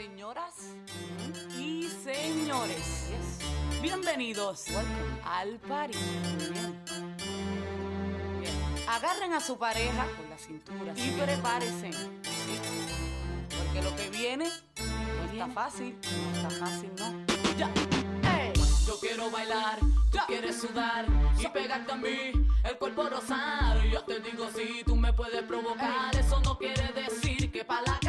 Señoras y señores, bienvenidos al party. Bien. Bien. Agarren a su pareja con la cintura y prepárense. ¿sí? Porque lo que viene no está fácil, no está fácil, ¿no? Ya. Yo quiero bailar, tú quieres sudar y pegarte a mí, el cuerpo rosar. Yo te digo si tú me puedes provocar, eso no quiere decir que pa' la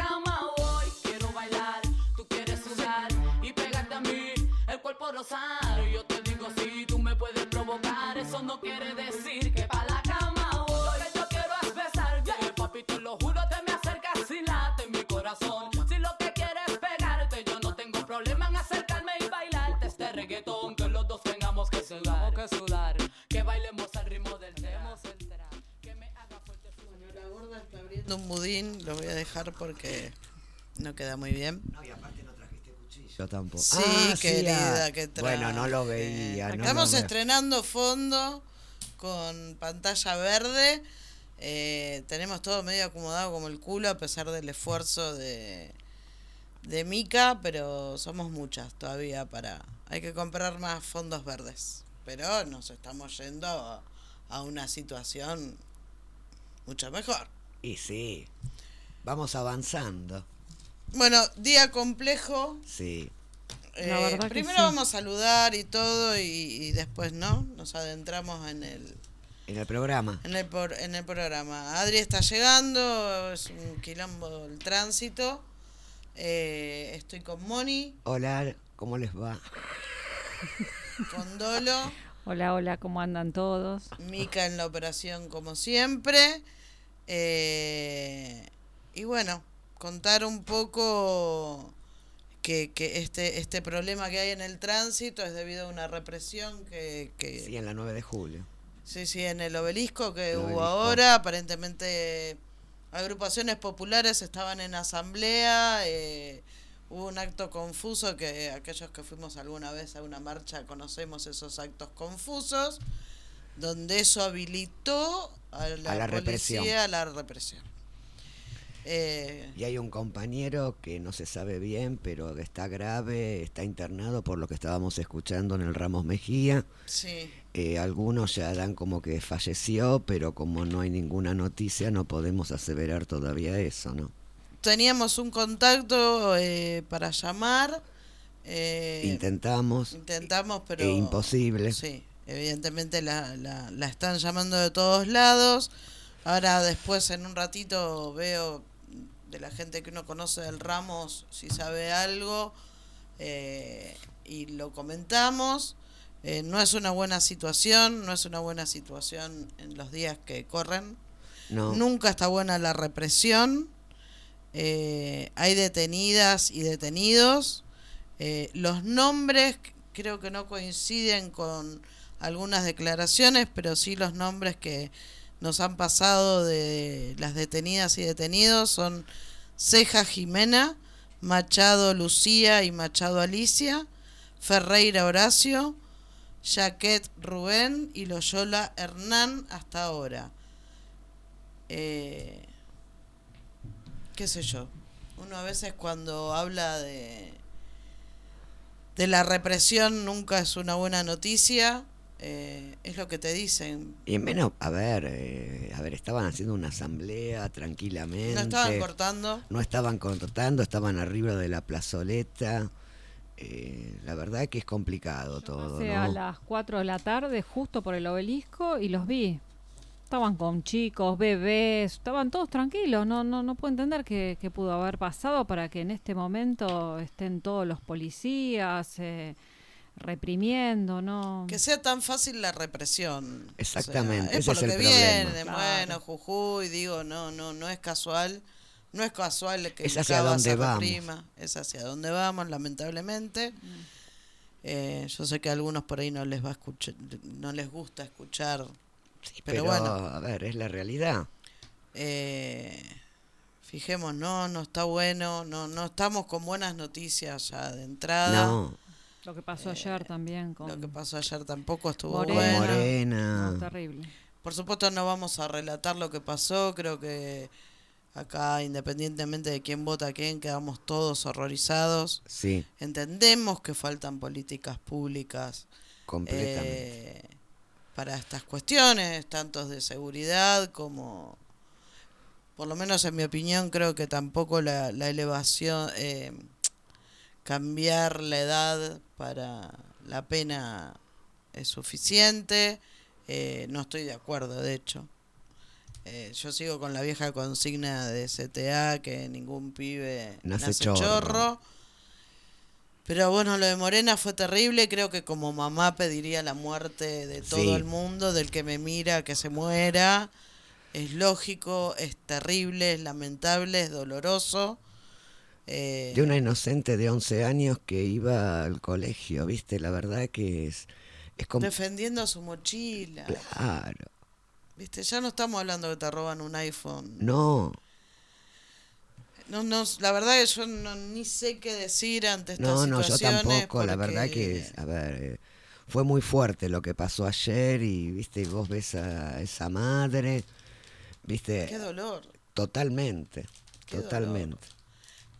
cuerpo rosar. Yo te digo si tú me puedes provocar, eso no quiere decir que pa' la cama voy. Lo que yo quiero es besarte, papi, te lo juro, te me acercas y late mi corazón. Si lo que quieres es pegarte, yo no tengo problema en acercarme y bailarte este reggaetón. Que los dos tengamos que sudar, que sudar, que bailemos al ritmo del tema. Que me haga fuerte su La gorda está abriendo un budín, lo voy a dejar porque no queda muy bien. No, y aparte. Yo tampoco. Sí, Ah, querida, ah, que Bueno, no lo veía. no Estamos lo estrenando fondo con pantalla verde. Eh, tenemos todo medio acomodado como el culo a pesar del esfuerzo de, de Mica, pero somos muchas todavía para... Hay que comprar más fondos verdes. Pero nos estamos yendo a, a una situación mucho mejor. Y sí. Vamos avanzando. Bueno, día complejo. Sí. Eh, La verdad que primero sí. vamos a saludar y todo y, y después no, nos adentramos en el, En el programa. en el por- en el programa. Adri está llegando, es un quilombo el tránsito. Eh, estoy con Moni, Hola, ¿cómo les va? con Dolo, Hola, hola, ¿cómo andan todos? Mica en la operación como siempre. Eh, y bueno, contar un poco que, que este, este problema que hay en el tránsito es debido a una represión que, que, Sí, en la 9 de julio. Sí, sí, en el obelisco que El hubo obelisco. ahora, aparentemente agrupaciones populares estaban en asamblea, eh, hubo un acto confuso que aquellos que fuimos alguna vez a una marcha conocemos esos actos confusos, donde eso habilitó a la, A la policía represión. a la represión. Eh, Y hay un compañero que no se sabe bien, pero está grave, está internado por lo que estábamos escuchando en el Ramos Mejía. sí, Eh, algunos ya dan como que falleció, pero como no hay ninguna noticia, no podemos aseverar todavía eso, ¿no? teníamos un contacto eh, para llamar. Intentamos, intentamos, pero... e imposible. Sí, evidentemente la, la, la están llamando de todos lados. Ahora después en un ratito veo de la gente que uno conoce del Ramos si sabe algo eh, y lo comentamos. Eh, no es una buena situación, no es una buena situación en los días que corren. No, Nunca está buena la represión. Eh, hay detenidas y detenidos. Eh, los nombres creo que no coinciden con algunas declaraciones, pero sí los nombres que nos han pasado de las detenidas y detenidos son Ceja Jimena, Machado Lucía y Machado Alicia, Ferreira Horacio, Jaquet Rubén y Loyola Hernán hasta ahora. Eh, qué sé yo. Uno a veces cuando habla de de la represión nunca es una buena noticia. Eh, es lo que te dicen. y menos, a ver, eh, a ver, estaban haciendo una asamblea tranquilamente. No estaban cortando. No estaban contratando, estaban arriba de la plazoleta. Eh, la verdad que es complicado todo, Pasé a las 4 de la tarde justo por el obelisco y los vi. Estaban con chicos, bebés, estaban todos tranquilos. No, no, no puedo entender qué, qué pudo haber pasado para que en este momento estén todos los policías eh, reprimiendo, ¿no? Que sea tan fácil la represión. O sea, Exactamente, es ese por es lo el que viene. Claro. Bueno, Jujuy, digo, no, no, no es casual. No es casual que Es hacia dónde vamos. reprima. Es hacia dónde vamos, lamentablemente. Eh, yo sé que a algunos por ahí no les va a escuchar, no les gusta escuchar. Sí, pero pero, bueno. a ver, es la realidad. Eh, fijemos, no, no está bueno, no, no estamos con buenas noticias ya de entrada. No, Lo que pasó ayer también con Lo que pasó ayer tampoco estuvo Morena. bueno. Morena. No, terrible. Por supuesto no vamos a relatar lo que pasó, creo que Acá, independientemente de quién vota a quién, quedamos todos horrorizados. Sí, Entendemos que faltan políticas públicas completamente. eh, para estas cuestiones, tanto de seguridad como, por lo menos en mi opinión, creo que tampoco la, la elevación, eh, cambiar la edad para la pena es suficiente. Eh, no estoy de acuerdo, de hecho. Eh, yo sigo con la vieja consigna de CTA que ningún pibe Nace nace, chorro. chorro. Pero bueno, lo de Morena fue terrible. Creo que como mamá pediría la muerte de todo Sí. el mundo, del que me mira, que se muera. Es lógico, es terrible, es lamentable, es doloroso. Eh, De una inocente de 11 años que iba al colegio, ¿viste? La verdad que es, es como... defendiendo su mochila. Claro, ¿Viste? Ya no estamos hablando que te roban un iPhone. no, No, no, la verdad que yo no, ni sé qué decir ante estas no, no, yo tampoco, la verdad que, a ver, eh, fue muy fuerte lo que pasó ayer y, ¿viste? Vos ves a esa madre, ¿viste? Qué dolor. Totalmente, Qué dolor.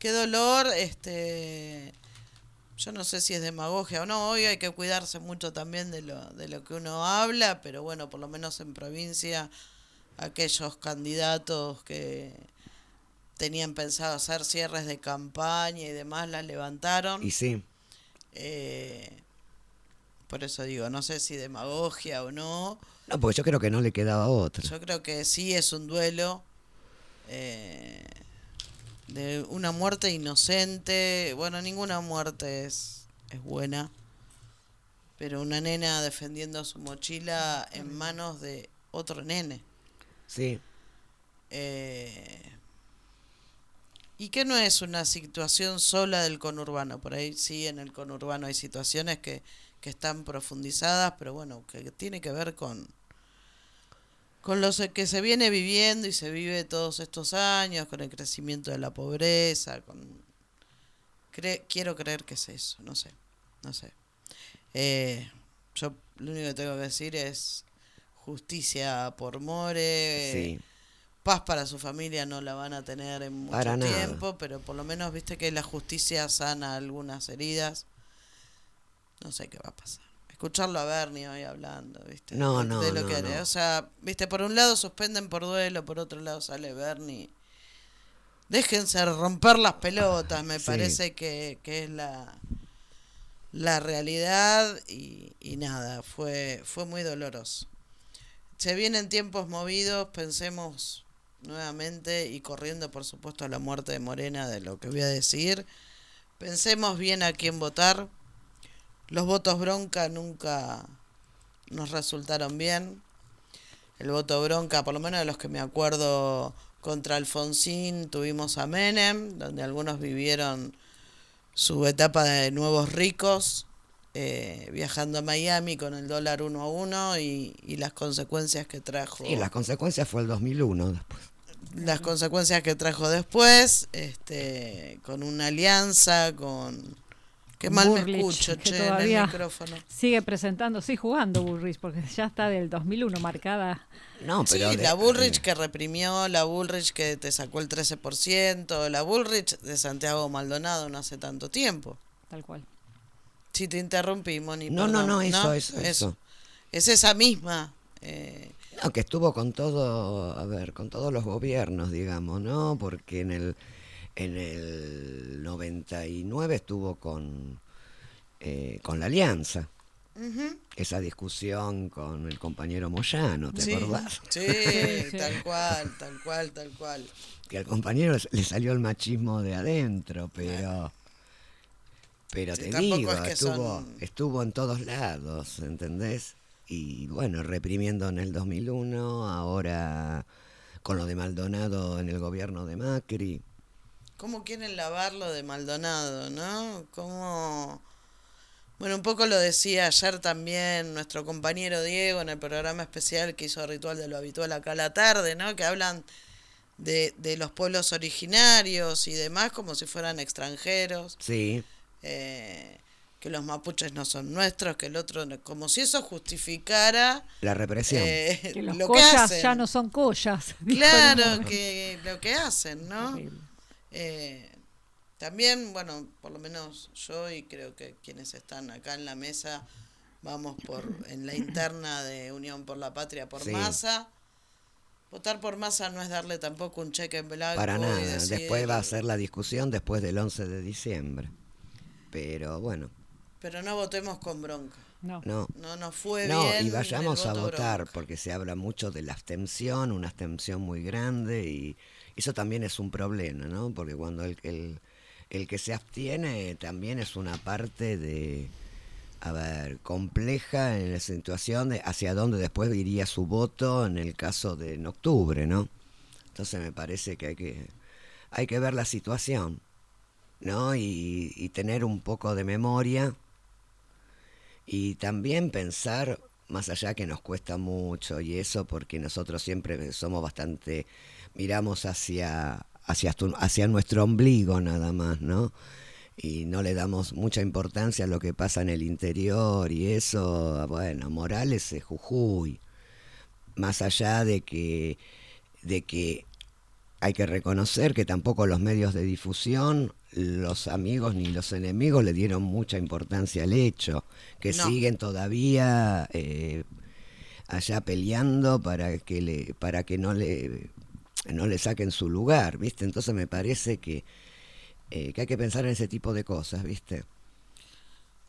Qué dolor, este... Yo no sé si es demagogia o no, hoy hay que cuidarse mucho también de lo, de lo que uno habla, pero bueno, por lo menos en provincia, aquellos candidatos que tenían pensado hacer cierres de campaña y demás, las levantaron. Y sí, Eh, por eso digo, no sé si demagogia o no. no, porque yo creo que no le quedaba otra. Yo creo que sí es un duelo eh, de una muerte inocente. Bueno, ninguna muerte es, es buena. Pero una nena defendiendo su mochila en manos de otro nene. Sí, Eh, y que no es una situación sola del conurbano. Por ahí sí, en el conurbano hay situaciones que, que están profundizadas, pero bueno, que tiene que ver con, con lo que se viene viviendo y se vive todos estos años, con el crecimiento de la pobreza, con... Cre- quiero creer que es eso, no sé, no sé. Eh, yo lo único que tengo que decir es justicia por More, sí. paz para su familia no la van a tener en mucho Para nada. tiempo, pero por lo menos viste que la justicia sana algunas heridas. No sé qué va a pasar. Escucharlo a Bernie hoy hablando, ¿viste? No, de, no, de lo no, que no. O sea, ¿viste? Por un lado suspenden por duelo, por otro lado sale Bernie. Déjense romper las pelotas, me Sí. parece que, que es la, la realidad y, y nada, fue, fue muy doloroso. Se vienen tiempos movidos, pensemos nuevamente y corriendo por supuesto a la muerte de Morena de lo que voy a decir. Pensemos bien a quién votar. Los votos bronca nunca nos resultaron bien. El voto bronca, por lo menos de los que me acuerdo, contra Alfonsín tuvimos a Menem, donde algunos vivieron su etapa de nuevos ricos, eh, viajando a Miami con el dólar uno a uno y, y las consecuencias que trajo Y las consecuencias fue el 2001 después. las consecuencias que trajo después, este, con una alianza, con qué mal me Bullrich, escucho, que che, en el micrófono. Sigue presentando, sí, jugando Bullrich, porque ya está del 2001 marcada. No, Sí, pero de- la Bullrich eh, que reprimió, la Bullrich que te sacó el 13%, la Bullrich de Santiago Maldonado no hace tanto tiempo. Tal cual. Si te interrumpí, Moni. No, no, perdón, no, eso, eso, eso. Es esa misma. eh, No, que estuvo con todo, a ver, con todos los gobiernos, digamos, ¿no? Porque en el en el 99 estuvo con eh, con la Alianza. Esa discusión con el compañero Moyano, ¿te Sí, acordás? sí, tal cual, tal cual, tal cual. Que al compañero le salió el machismo de adentro, pero pero Sí, te digo, es que estuvo son- estuvo en todos lados, ¿entendés? Y bueno, reprimiendo en el 2001, ahora con lo de Maldonado en el gobierno de Macri. ¿Cómo quieren lavarlo de Maldonado, no? ¿Cómo...? Bueno, un poco lo decía ayer también nuestro compañero Diego en el programa especial que hizo Ritual de lo Habitual acá a la tarde, ¿no? Que hablan de, de los pueblos originarios y demás como si fueran extranjeros. Sí, Eh, que los mapuches no son nuestros, que el otro, no- como si eso justificara La represión. eh, Que los lo que collas hacen. ya no son collas. Claro, que lo que hacen, ¿no? Horrible. Eh, también, bueno, por lo menos yo y creo que quienes están acá en la mesa vamos por en la interna de Unión por la Patria por Sí. Massa. Votar por Massa no es darle tampoco un cheque en blanco. Para y nada. decir- Después va a ser la discusión después del 11 de diciembre. Pero bueno, Pero no votemos con bronca. No. no. No nos fue No, bien. y vayamos el a votar, bronca. porque se habla mucho de la abstención, una abstención muy grande, y eso también es un problema, ¿no? Porque cuando el, el, el que se abstiene también es una parte de, a ver, compleja en la situación de hacia dónde después iría su voto en el caso de en octubre, ¿no? Entonces me parece que hay que, hay que ver la situación, ¿no? Y, y tener un poco de memoria y también pensar más allá que nos cuesta mucho y eso porque nosotros siempre somos bastante miramos hacia hacia nuestro ombligo nada más no y no le damos mucha importancia a lo que pasa en el interior y eso bueno Morales es Jujuy más allá de que de que hay que reconocer que tampoco los medios de difusión, los amigos ni los enemigos le dieron mucha importancia al hecho, que No. siguen todavía eh, allá peleando para que le, para que no le no le saquen su lugar, ¿viste? Entonces me parece que, eh, que hay que pensar en ese tipo de cosas, ¿viste?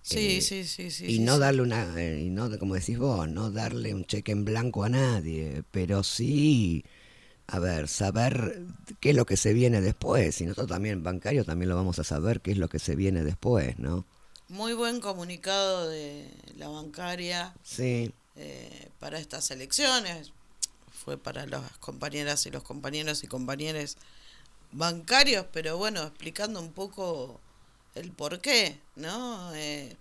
Sí, Eh, sí, sí, sí. y sí, no darle una eh, y no como decís vos no darle un cheque en blanco a nadie pero sí a ver saber qué es lo que se viene después y nosotros también bancarios también lo vamos a saber qué es lo que se viene después no Muy buen comunicado de la bancaria sí eh, para estas elecciones. Fue para las compañeras y los compañeros y compañeras bancarios, pero bueno, explicando un poco el por qué, ¿no? Eh,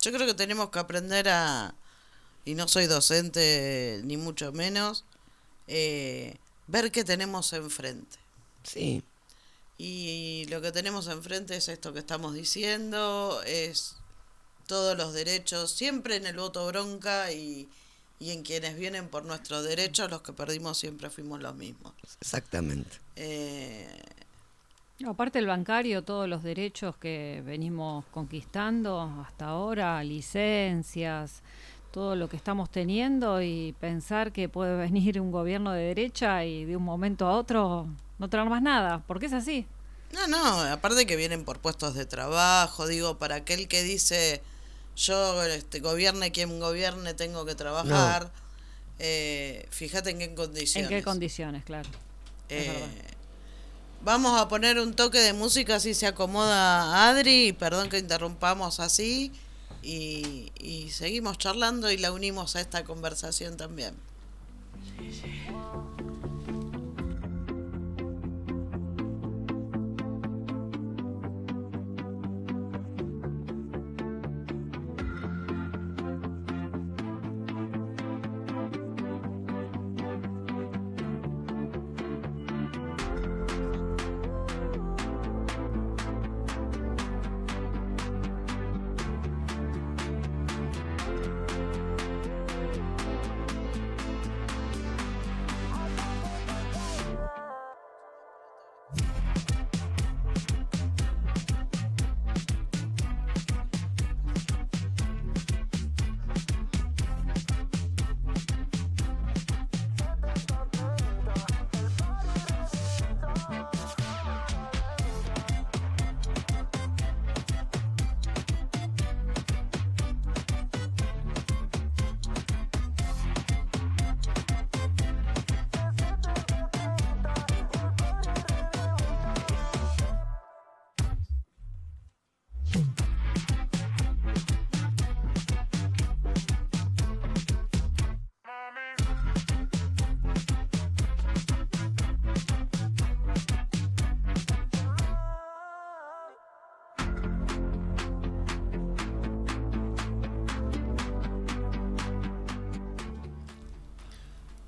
yo creo que tenemos que aprender a, y no soy docente ni mucho menos, eh, ver qué tenemos enfrente. sí Y lo que tenemos enfrente es esto que estamos diciendo, es todos los derechos, siempre en el voto bronca y, y en quienes vienen por nuestros derechos, los que perdimos siempre fuimos los mismos. exactamente Eh, aparte el bancario, todos los derechos que venimos conquistando hasta ahora, licencias, todo lo que estamos teniendo y pensar que puede venir un gobierno de derecha y de un momento a otro no tener más nada, porque es así. no, no, aparte que vienen por puestos de trabajo, digo, para aquel que dice yo este, gobierne quien gobierne, tengo que trabajar, eh, fíjate en qué condiciones. ¿En qué condiciones, claro? Eh, vamos a poner un toque de música así se acomoda Adri, perdón que interrumpamos así, y, y seguimos charlando y la unimos a esta conversación también.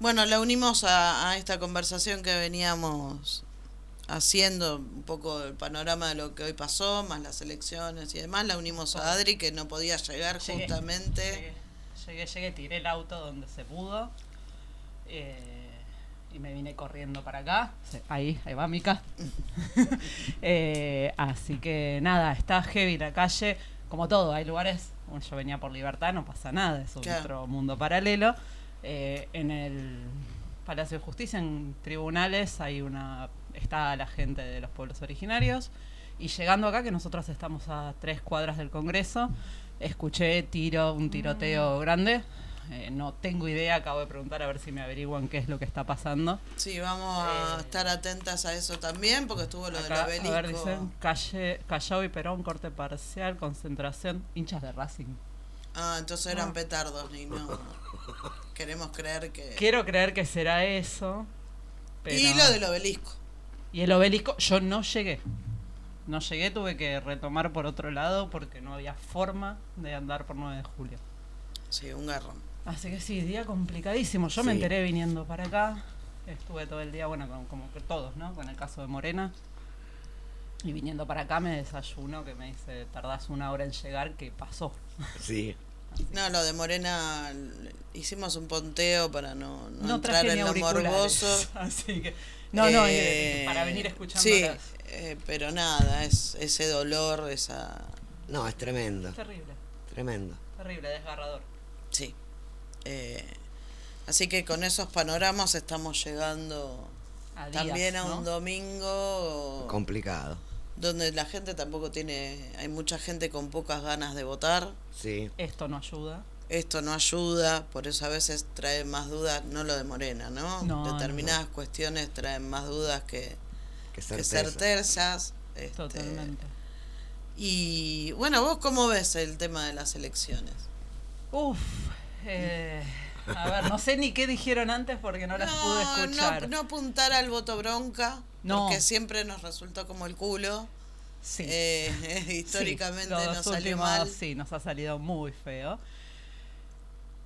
Bueno, la unimos a, a esta conversación que veníamos haciendo un poco el panorama de lo que hoy pasó, más las elecciones y demás. La unimos a Adri, que no podía llegar Llegué, justamente. Llegué, llegué, llegué, tiré el auto donde se pudo. eh, y me vine corriendo para acá. Ahí, ahí va Mica. Eh, así que nada, está heavy la calle. Como todo, hay lugares. yo venía por libertad, no pasa nada, es Claro. otro mundo paralelo. Eh, en el Palacio de Justicia, en tribunales, hay una. está la gente de los pueblos originarios. Y llegando acá, que nosotros estamos a tres cuadras del Congreso, escuché tiro, un tiroteo grande. Eh, no tengo idea, acabo de preguntar a ver si me averiguan qué es lo que está pasando. Sí, vamos a Eh, estar atentas a eso también, porque estuvo lo Acá, del a ver, obelisco. dicen calle, Callao y Perón, corte parcial, concentración, hinchas de Racing. Ah, entonces eran Ah. petardos y no. Queremos creer que. Quiero creer que será eso. Pero... Y lo del obelisco. Y el obelisco, yo no llegué. No llegué, tuve que retomar por otro lado porque no había forma de andar por 9 de julio. Sí, un garrón. Así que sí, día complicadísimo. Yo me enteré viniendo para acá. Estuve todo el día, bueno, como, como que todos, ¿no? Con el caso de Morena. Y viniendo para acá me desayuno que me dice, tardás una hora en llegar, que pasó. Sí. No, lo de Morena hicimos un ponteo para no, no, No entrar traje en lo morboso. Así que. No, no, Eh, eh, para venir escuchando. Sí, eh, pero nada, es ese dolor, esa. No, es tremendo, Terrible, tremendo. terrible, desgarrador. Sí. Eh, así que con esos panoramas estamos llegando A días, también a ¿no? un domingo Complicado. Donde la gente tampoco tiene. Hay mucha gente con pocas ganas de votar. Sí. Esto no ayuda. Esto no ayuda, por eso a veces trae más dudas, no lo de Morena, ¿no? No, Determinadas cuestiones traen más dudas que, Que que certeza. certezas. este, Totalmente. Y bueno, ¿vos cómo ves el tema de las elecciones? Uf. eh, a ver, no sé ni qué dijeron antes porque no las pude escuchar. no, no apuntar al voto bronca, No. porque siempre nos resultó como el culo. Sí. Eh, Sí, históricamente los nos salió últimos, mal. Sí, nos ha salido muy feo.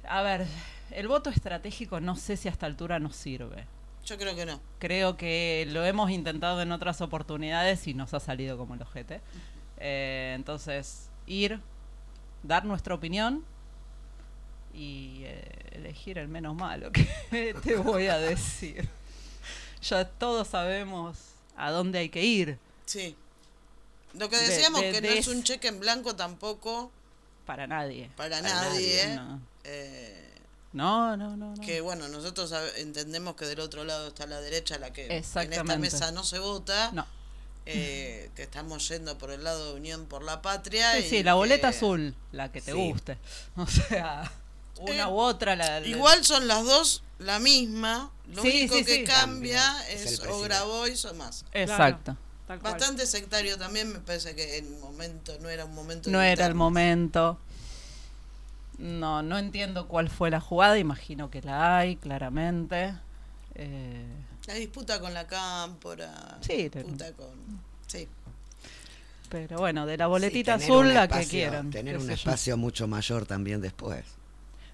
A ver, el voto estratégico no sé si a esta altura nos sirve. Yo creo que no. Creo que lo hemos intentado en otras oportunidades y nos ha salido como el ojete. Eh, entonces, ir, dar nuestra opinión y eh, elegir el menos malo. que te voy a decir? Ya todos sabemos a dónde hay que ir Sí. Lo que De- decíamos de- que no es un cheque en blanco tampoco para nadie. para, Para nadie. nadie, No, eh, no, no. no, no. que bueno, nosotros entendemos que del otro lado está la derecha, la que en esta mesa no se vota, No. eh, que estamos yendo por el lado de Unión por la Patria. Sí, y sí, la boleta azul, la que te Sí. guste. O sea, una Eh, u otra. La, la- Igual son las dos la misma, lo Sí, único sí, que sí. cambia Cambia, es es, el o. Grabois o más. Exacto. Bastante sectario también, me parece que en momento no era un momento. No era el momento. No, no entiendo cuál fue la jugada. Imagino que la hay, claramente. Eh, La disputa con la cámpora. Sí, disputa con. Sí. pero bueno, de la boletita azul, la que quieran. Tener un espacio mucho mayor también después.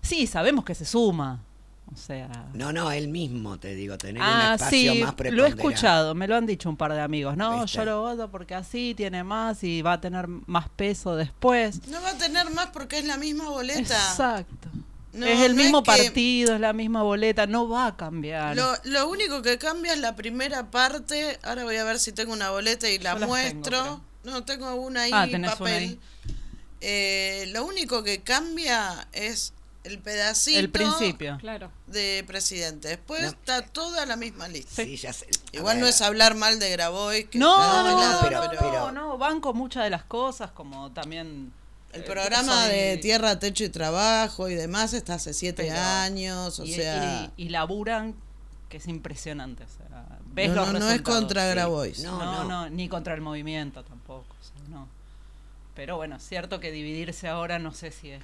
Sí, sabemos que se suma. O sea. No, no, él mismo te digo, tener un Ah, espacio sí, más lo he escuchado, me lo han dicho un par de amigos. No, ¿Viste? yo lo voto porque así tiene más y va a tener más peso después. No va a tener más porque es la misma boleta. Exacto. No, es el no mismo es que- partido, es la misma boleta, no va a cambiar. Lo, lo único que cambia es la primera parte. Ahora voy a ver si tengo una boleta y la muestro. tengo, no, tengo una ahí, Ah, tenés papel. una ahí. Eh, lo único que cambia es el pedacito el principio. Claro. de presidente. Después No. está toda la misma lista. Sí, ya sé. Igual no es hablar mal de Grabois. Que No, no, pero- no, pero pero- no, banco muchas de las cosas, como también... el eh, programa soy- de Tierra, Techo y Trabajo y demás está hace siete Pero- años. O y, sea, y, y laburan, que es impresionante. O sea, ves no, los no, no es contra sí. Grabois. No, No, no, no. ni contra el movimiento tampoco. o sea, no. Pero bueno, es cierto que dividirse ahora no sé si es...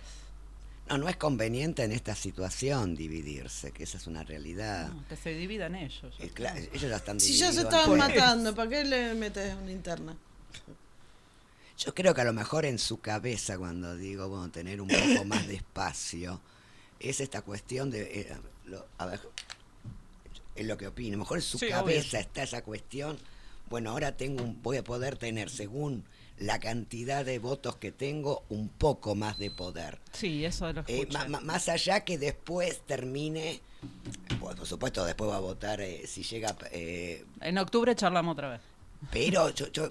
No, no es conveniente en esta situación dividirse, que esa es una realidad. no, que se dividan ellos. Eh, ellos ya están Si ya se estaban matando, ¿para qué le metes una interna? Yo creo que a lo mejor en su cabeza, cuando digo, bueno, tener un poco más de espacio, es esta cuestión de. eh, lo- a ver, es lo que opino. A lo mejor en su Sí, cabeza obvio. está esa cuestión bueno, ahora tengo un, voy a poder tener, según la cantidad de votos que tengo, un poco más de poder. Sí, eso lo Eh, más allá que después termine, pues, por supuesto después va a votar eh, si llega, eh, En octubre charlamos otra vez. pero yo, yo,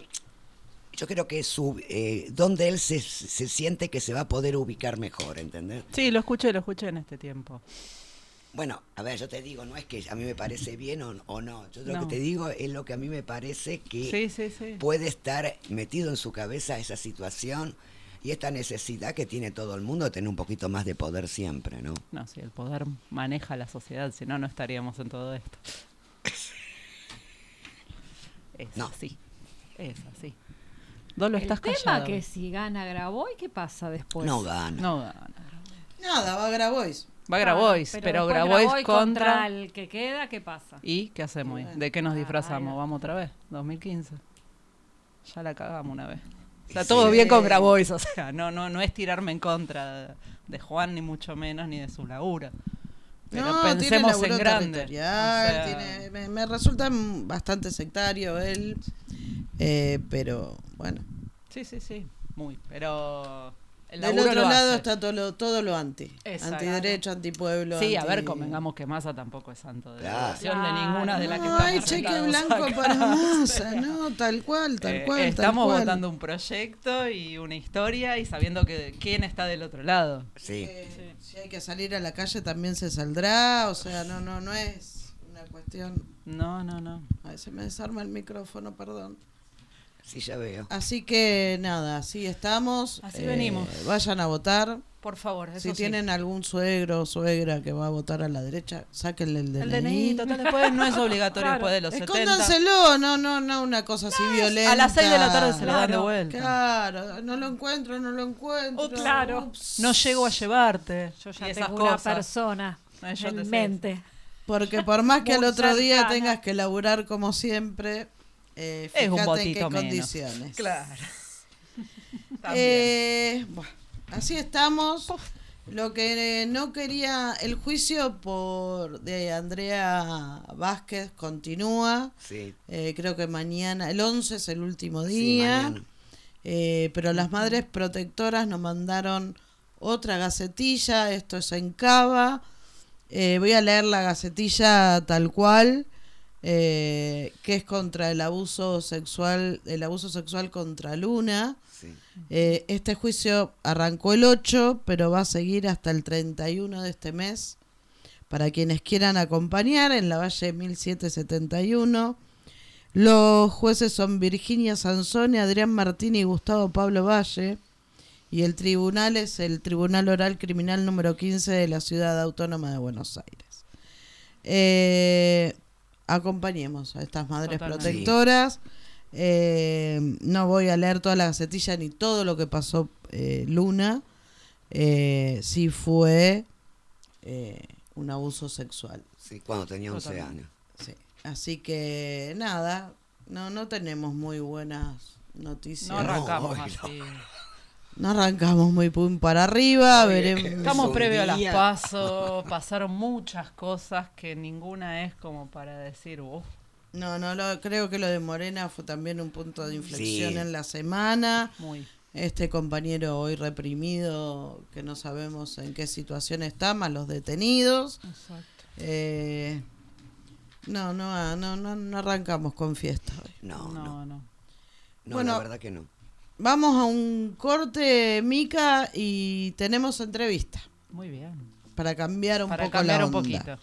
yo creo que su, eh, donde él se, se siente que se va a poder ubicar mejor, ¿entendés? Sí, lo escuché, lo escuché en este tiempo. Bueno, a ver, yo te digo, no es que a mí me parece bien o, o no, yo lo No. que te digo es lo que a mí me parece que Sí, sí, sí. puede estar metido en su cabeza esa situación y esta necesidad que tiene todo el mundo de tener un poquito más de poder siempre, ¿no? No, si el poder maneja la sociedad, si no, no estaríamos en todo esto. Es No. así. Es así. Dolo, El estás tema callado. que si gana Graboy, ¿qué pasa después? no gana. No gana. Nada, va a Grabois. Va Ah, Grabois, pero, después Grabois contra... el que queda, ¿qué pasa? ¿Y qué hacemos? Bueno. ¿De qué nos Ah, disfrazamos? ¿Vamos otra vez? 2015. Ya la cagamos una vez. Está Sí. todo bien con Grabois, o sea, no, no, no es tirarme en contra de, Juan, ni mucho menos, ni de su laburo. Pero no, pensemos en grande. territorial, O sea, tiene- me, me resulta bastante sectario él, eh, pero bueno. Sí, sí, sí, muy. Pero el Del otro lo lado hace. está todo lo, todo lo anti. Exacto. Antiderecho, antipueblo. Sí, a ver, convengamos que Massa tampoco es santo de Claro. devoción de ninguna de las que No, estamos hay cheque blanco acá. para masa, no, tal cual, tal eh, cual. tal estamos cual. votando un proyecto y una historia y sabiendo que quién está del otro lado. Sí. Eh, Si hay que salir a la calle también se saldrá, o sea, no, no, no es una cuestión. No, no, no. A veces me desarma el micrófono, perdón. Sí, ya veo. Así que nada, así estamos. Así venimos. Vayan a votar. Por favor, eso si sí. tienen algún suegro o suegra que va a votar a la derecha, sáquenle el el DNI. DNI, total, después no es obligatorio Claro. después de los 70. Escóndanselo, no, no, no, una cosa así violenta. A las 6 de la tarde se lo dan de vuelta. Claro, no lo encuentro, no lo encuentro. Ups. Claro. Ups. No llego a llevarte. Yo ya tengo una cosas. persona No, yo te en mente. Porque por más que al otro día cercana. tengas que laburar como siempre, eh, Es un fíjate en qué menos. condiciones. Claro. También. Eh, bueno, así estamos. Lo que no quería, el juicio por de Andrea Vázquez continúa. Sí. Eh, creo que mañana, el 11 es el último Sí, día. Eh, pero las madres protectoras nos mandaron otra gacetilla, esto es en Cava. Eh, voy a leer la gacetilla tal cual, eh, que es contra el abuso sexual, el abuso sexual contra Luna. Sí. Eh, este juicio arrancó el 8, pero va a seguir hasta el 31 de este mes. Para quienes quieran acompañar, en la Valle 1771. Los jueces son Virginia Sansoni, Adrián Martín y Gustavo Pablo Valle. Y el tribunal es el Tribunal Oral Criminal número 15 de la Ciudad Autónoma de Buenos Aires. Eh, acompañemos a estas madres Totalmente. protectoras. Eh, no voy a leer toda la gacetilla ni todo lo que pasó eh, Luna. Eh, si fue eh, un abuso sexual. Sí, cuando tenía 11 Totalmente. años. Sí. Así que nada, no, no tenemos muy buenas noticias. No arrancamos No, así. No arrancamos muy pum para arriba, Oye, veremos. Estamos previo a las pasos, pasaron muchas cosas que ninguna es como para decir, uff, No, no, lo, creo que lo de Morena fue también un punto de inflexión Sí. en la semana. muy. Este compañero hoy reprimido, que no sabemos en qué situación está, más los detenidos. Exacto. Eh, no, no, ah, no, no, no arrancamos con fiesta hoy. No, no, No, no. no, Bueno, la verdad que no. Vamos a un corte, Mica, y tenemos entrevista Muy bien. para cambiar un Para poco cambiar la un onda. poquito.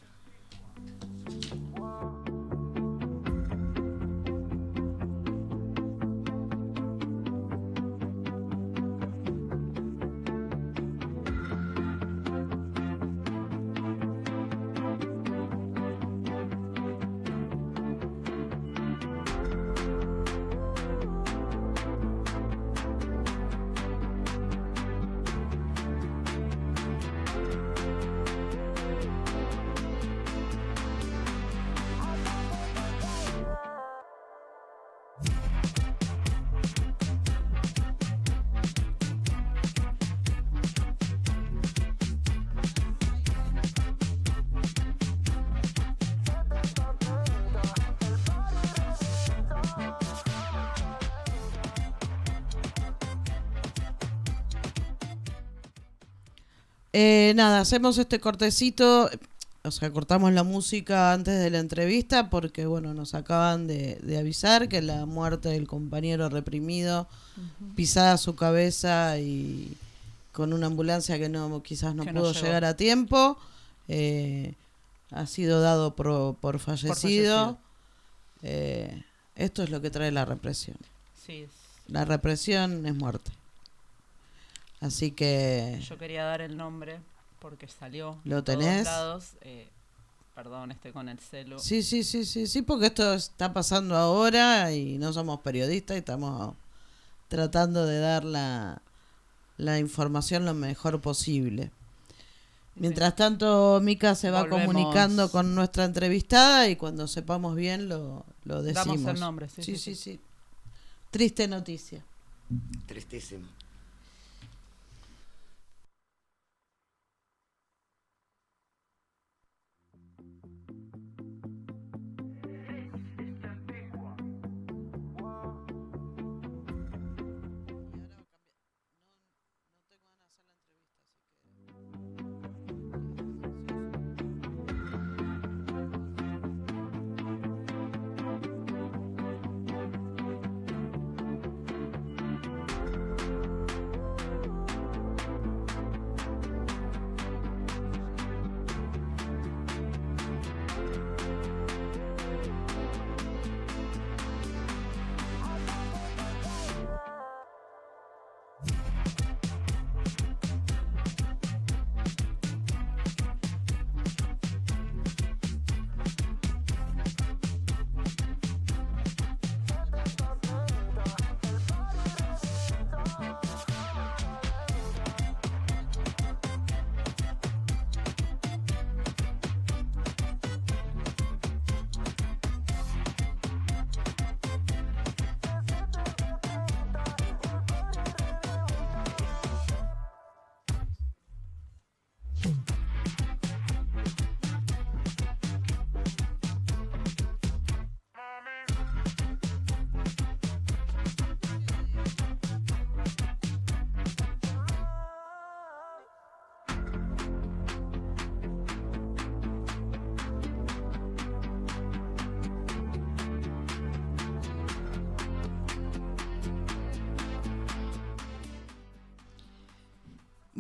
Eh, nada, hacemos este cortecito. O sea, cortamos la música antes de la entrevista porque, bueno, nos acaban de, de avisar que la muerte del compañero reprimido, pisada su cabeza y con una ambulancia que no quizás no Que pudo llegar a tiempo, eh, ha sido dado por, por fallecido. fallecido. Eh, esto es lo que trae la represión. Sí, La represión es muerte. Así que yo quería dar el nombre porque salió. ¿Lo tenés? lados. Eh, perdón, estoy con el celo. sí, sí, sí, sí, sí, porque esto está pasando ahora y no somos periodistas y estamos tratando de dar la, la información lo mejor posible. Mientras tanto, Mica se va Volvemos. comunicando con nuestra entrevistada y cuando sepamos bien lo, lo decimos. Damos el nombre, sí, sí, sí, sí, sí. Triste noticia. Tristísimo.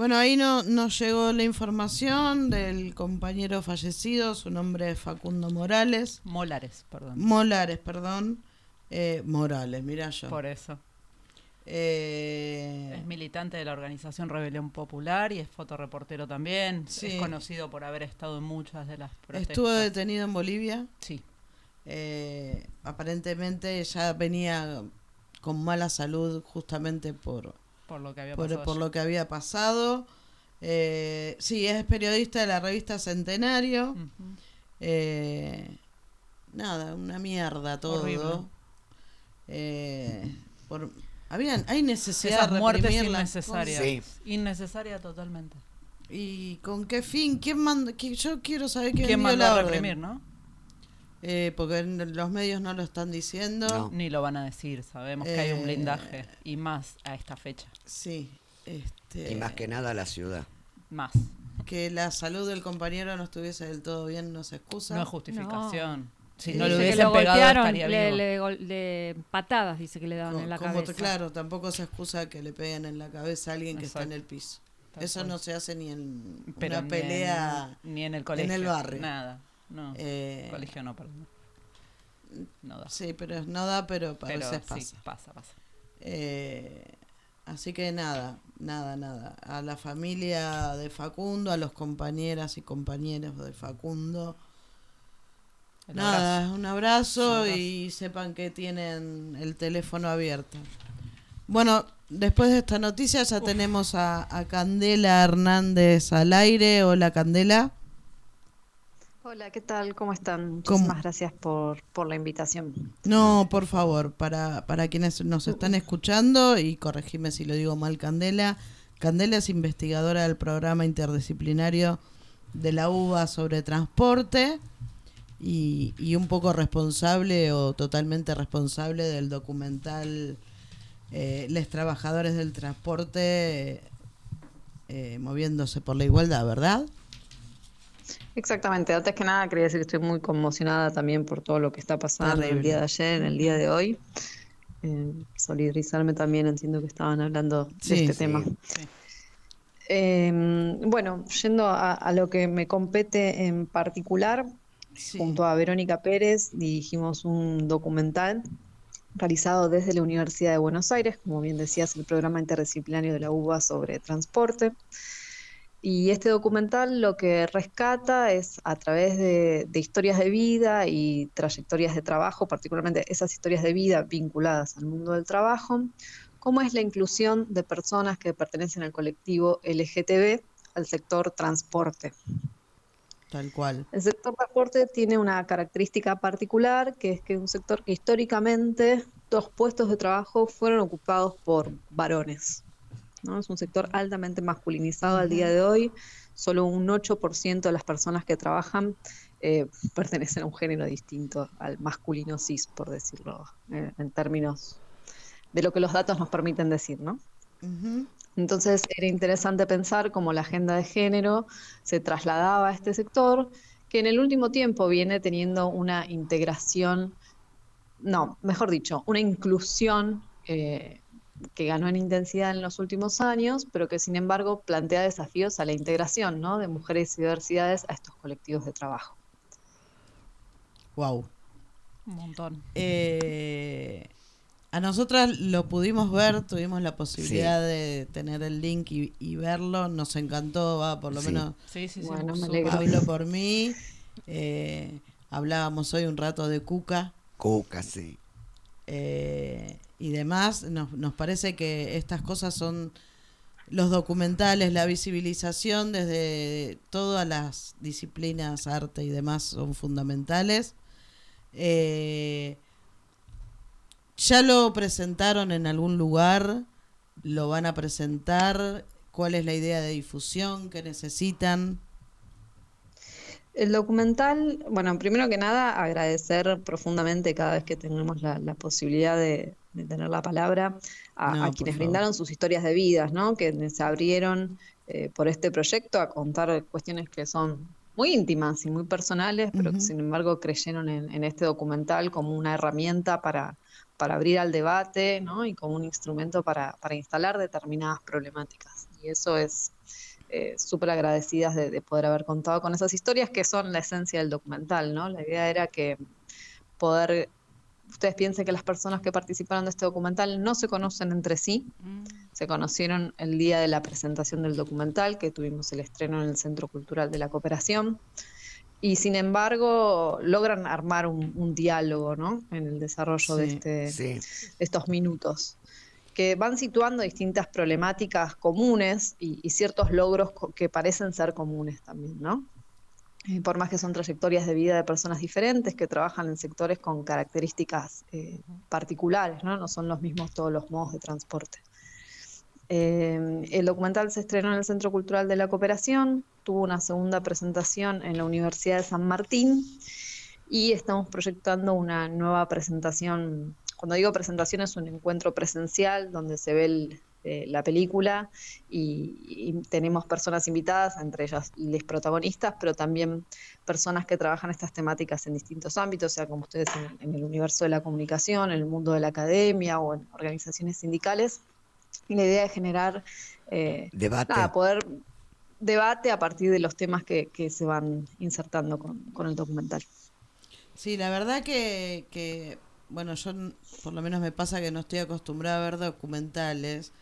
Bueno, ahí no, nos llegó la información del compañero fallecido, su nombre es Facundo Morales. Molares, perdón. Molares, perdón. Eh, Morales, mira yo. Por eso. Eh, Es militante de la organización Rebelión Popular y es fotoreportero también. Sí. Es conocido por haber estado en muchas de las protestas. estuvo detenido en Bolivia. Sí, Eh, aparentemente ya venía con mala salud justamente por, por lo que había por, pasado. por lo que había pasado. Eh, sí, es periodista de la revista Centenario. Eh, nada, una mierda todo. Horrible. Eh, por, habían, hay necesidad Esas de muertes innecesarias. Sí. Innecesaria totalmente. ¿Y con qué fin? ¿Quién manda? qué- yo quiero saber quién, ¿Quién mandó la a orden. reprimir, no? Eh, porque en los medios no lo están diciendo. No. Ni lo van a decir. Sabemos que hay un Eh, blindaje. Y más a esta fecha. Sí. Este, Y más que nada la ciudad. Más. que la salud del compañero no estuviese del todo bien no se excusa. No es justificación. Si Sí, no le hubiesen lo pegado golpearon, estaría le, vivo. le de patadas dice que le daban en la como cabeza. claro, tampoco se excusa que le peguen en la cabeza a alguien que está en Exacto. el piso. Tal Eso cual. no se hace ni en Pero una ni pelea. en, ni en el colegio. el barrio. Nada. No. eh, colegio no, perdón. No da. Sí, pero no da, pero a Pero veces sí, pasa. pasa, pasa. Eh, así que nada, nada, nada. A la familia de Facundo, a los compañeras y compañeros de Facundo. El nada, abrazo. un abrazo Un abrazo. y sepan que tienen el teléfono abierto. Bueno, después de esta noticia ya tenemos a, a Candela Hernández al aire. Hola Candela. Hola, ¿qué tal? ¿Cómo están? ¿Cómo? Muchísimas gracias por, por la invitación. No, por favor, para, para quienes nos están escuchando, y corregime si lo digo mal, Candela. Candela es investigadora del programa interdisciplinario de la UBA sobre transporte y, y un poco responsable o totalmente responsable del documental eh, Les Trabajadores del Transporte, eh, moviéndose por la igualdad, ¿verdad? Exactamente, antes que nada quería decir que estoy muy conmocionada también por todo lo que está pasando el día de ayer, en el día de hoy. Eh, solidarizarme también, entiendo que estaban hablando de este tema. Em, bueno, yendo a, lo que me compete en particular, junto a Verónica Pérez dirigimos un documental realizado desde la Universidad de Buenos Aires, como bien decías, el programa interdisciplinario de la UBA sobre transporte. Y este documental lo que rescata es a través de, historias de vida y trayectorias de trabajo, particularmente esas historias de vida vinculadas al mundo del trabajo, cómo es la inclusión de personas que pertenecen al colectivo LGTB al sector transporte. Tal cual. El sector transporte tiene una característica particular, que es que es un sector que históricamente los puestos de trabajo fueron ocupados por varones. Es un sector altamente masculinizado al día de hoy. Solo un 8% de las personas que trabajan eh, pertenecen a un género distinto al masculino cis, por decirlo eh, en términos de lo que los datos nos permiten decir, ¿no? Entonces era interesante pensar cómo la agenda de género se trasladaba a este sector, que en el último tiempo viene teniendo una integración, no, mejor dicho, una inclusión eh, que ganó en intensidad en los últimos años, pero que sin embargo plantea desafíos a la integración ¿no? de mujeres y diversidades a estos colectivos de trabajo. Wow. Un montón. Eh, a nosotras lo pudimos ver, tuvimos la posibilidad de tener el link y, verlo, nos encantó, va, por lo menos. Sí, sí, sí. Bueno, Hablo por mí. Eh, hablábamos hoy un rato de Cuca. Cuca, sí. Eh, y demás, nos, nos parece que estas cosas son los documentales, la visibilización desde todas las disciplinas, arte y demás son fundamentales. Eh, ¿Ya lo presentaron en algún lugar? ¿Lo van a presentar? ¿Cuál es la idea de difusión que necesitan? El documental, bueno, primero que nada, agradecer profundamente cada vez que tenemos la, posibilidad de, tener la palabra a, quienes brindaron sus historias de vidas, ¿no? Que se abrieron eh, por este proyecto a contar cuestiones que son muy íntimas y muy personales, pero que sin embargo creyeron en, este documental como una herramienta para, para abrir al debate, ¿no? Y como un instrumento para, para instalar determinadas problemáticas. Y eso es eh, súper agradecidas de, poder haber contado con esas historias que son la esencia del documental, ¿no? La idea era que poder, ustedes piensen que las personas que participaron de este documental no se conocen entre sí, mm. se conocieron el día de la presentación del documental, que tuvimos el estreno en el Centro Cultural de la Cooperación, y sin embargo logran armar un, diálogo, ¿no? En el desarrollo de, este, de estos minutos que van situando distintas problemáticas comunes y, ciertos logros que parecen ser comunes también, ¿no? Eh, por más que son trayectorias de vida de personas diferentes que trabajan en sectores con características eh, particulares, ¿no? Son los mismos todos los modos de transporte. Eh, el documental se estrenó en el Centro Cultural de la Cooperación, tuvo una segunda presentación en la Universidad de San Martín y estamos proyectando una nueva presentación cuando digo presentación es un encuentro presencial donde se ve eh, la película y, tenemos personas invitadas, entre ellas los protagonistas, pero también personas que trabajan estas temáticas en distintos ámbitos, o sea, como ustedes en, el universo de la comunicación, en el mundo de la academia o en organizaciones sindicales. Y la idea es generar eh, debate. poder debate a partir de los temas que, se van insertando con, el documental. Sí, la verdad que, que bueno, yo por lo menos me pasa que no estoy acostumbrada a ver documentales.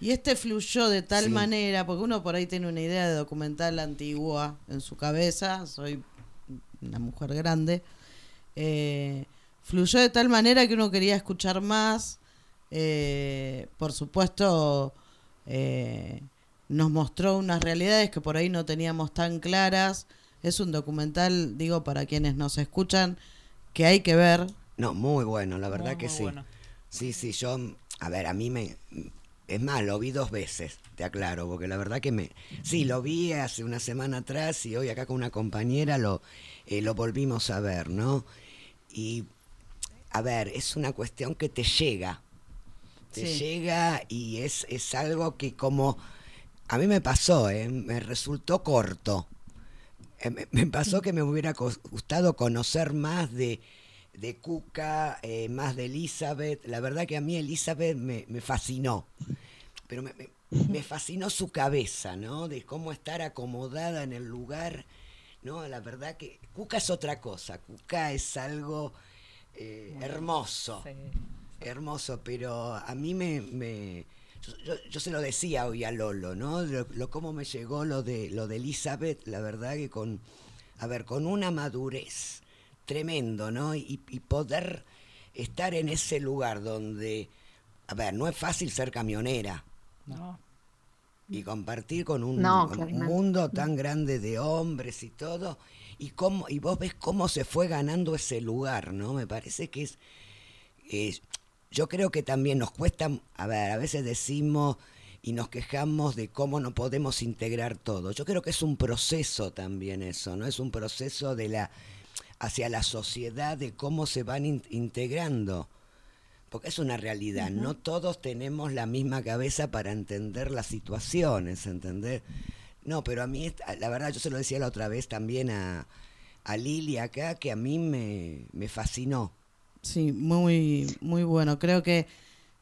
Y este fluyó de tal manera, porque uno por ahí tiene una idea de documental antigua en su cabeza, soy una mujer grande, eh, fluyó de tal manera que uno quería escuchar más. Eh, por supuesto, eh, nos mostró unas realidades que por ahí no teníamos tan claras. Es un documental, digo, para quienes nos escuchan, que hay que ver, no, muy bueno, la verdad que sí. Sí, sí, yo, a ver, a mí me... Es más, lo vi dos veces, te aclaro, porque la verdad que me... Sí, lo vi hace una semana atrás y hoy acá con una compañera lo, eh, lo volvimos a ver, ¿no? Y, a ver, es una cuestión que te llega, te llega y es, es algo que como A mí me pasó, ¿eh? me resultó corto. Eh, me, pasó que me hubiera gustado conocer más de, de Cuca, eh, más de Elizabeth. La verdad que a mí Elizabeth me, me fascinó. Pero me, me, fascinó su cabeza, ¿no? De cómo estar acomodada en el lugar. No, la verdad que Cuca es otra cosa. Cuca es algo eh, hermoso. Hermoso, pero a mí me, yo, se lo decía hoy a Lolo, ¿no? Lo, cómo me llegó lo de lo de Elizabeth, la verdad que con, a ver, con una madurez tremendo, ¿no? Y, poder estar en ese lugar donde, a ver, no es fácil ser camionera. No. Y compartir con un, un mundo tan grande de hombres y todo, y cómo, y vos ves cómo se fue ganando ese lugar, ¿no? Me parece que es, es yo creo que también nos cuesta, a ver, a veces decimos y nos quejamos de cómo no podemos integrar todo. Yo creo que es un proceso también eso, ¿no? Es un proceso de la hacia la sociedad de cómo se van integrando. Porque es una realidad, no todos tenemos la misma cabeza para entender las situaciones, ¿entender? No, pero a mí, la verdad, yo se lo decía la otra vez también a, a Lili acá, que a mí me, me fascinó Sí, muy, muy bueno. Creo que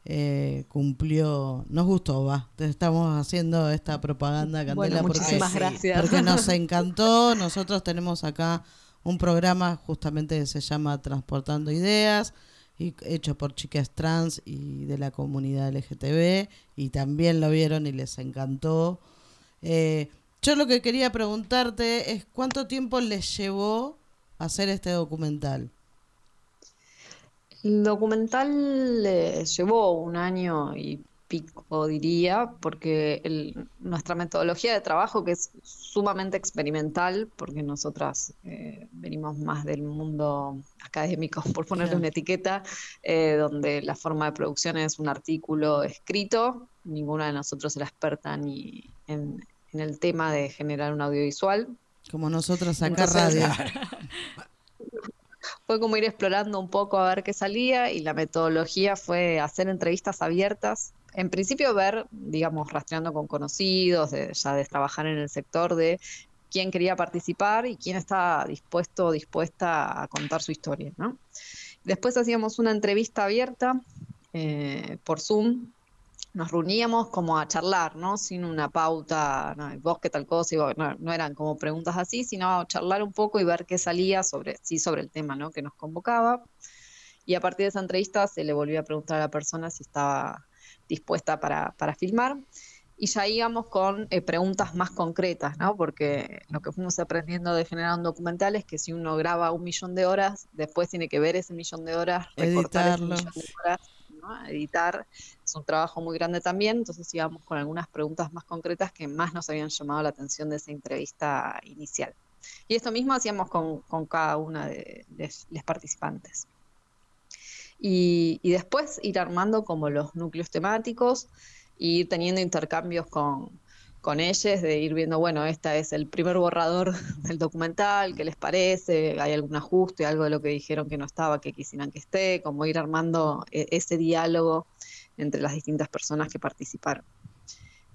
eh, cumplió, nos gustó, va. Estamos haciendo esta propaganda, Candela, porque, porque nos encantó. Nosotros tenemos acá un programa justamente que se llama Transportando Ideas, y hecho por chicas trans y de la comunidad LGTB, y también lo vieron y les encantó. Eh, yo lo que quería preguntarte es cuánto tiempo les llevó hacer este documental. El documental eh, llevó un año y pico, diría, porque nuestra metodología de trabajo, que es sumamente experimental, porque nosotras eh, venimos más del mundo académico, por ponerle una etiqueta, eh, donde la forma de producción es un artículo escrito, ninguna de nosotros es la experta ni en, el tema de generar un audiovisual. Como nosotros acá radio. fue como ir explorando un poco a ver qué salía y la metodología fue hacer entrevistas abiertas. En principio ver, digamos, rastreando con conocidos, ya de trabajar en el sector de quién quería participar y quién estaba dispuesto o dispuesta a contar su historia, ¿no? Después hacíamos una entrevista abierta eh, por Zoom nos reuníamos como a charlar, ¿no? Sin una pauta, no, vos qué tal cosa, y no, eran como preguntas así, sino charlar un poco y ver qué salía sobre, sí, sobre el tema, ¿no? Que nos convocaba. Y a partir de esa entrevista se le volvió a preguntar a la persona si estaba dispuesta para, para filmar. Y ya íbamos con eh, preguntas más concretas, ¿no? Porque lo que fuimos aprendiendo de generar un documental es que si uno graba un millón de horas, después tiene que ver ese millón de horas, recortar ese millón de horas editar es un trabajo muy grande también, entonces íbamos con algunas preguntas más concretas que más nos habían llamado la atención de esa entrevista inicial. Y esto mismo hacíamos con, cada una de, los participantes. Y, y, después ir armando como los núcleos temáticos, y ir teniendo intercambios con, con ellos, de ir viendo, bueno, este es el primer borrador del documental, ¿qué les parece? ¿Hay algún ajuste, algo de lo que dijeron que no estaba, que quisieran que esté? Como ir armando eh, ese diálogo entre las distintas personas que participaron.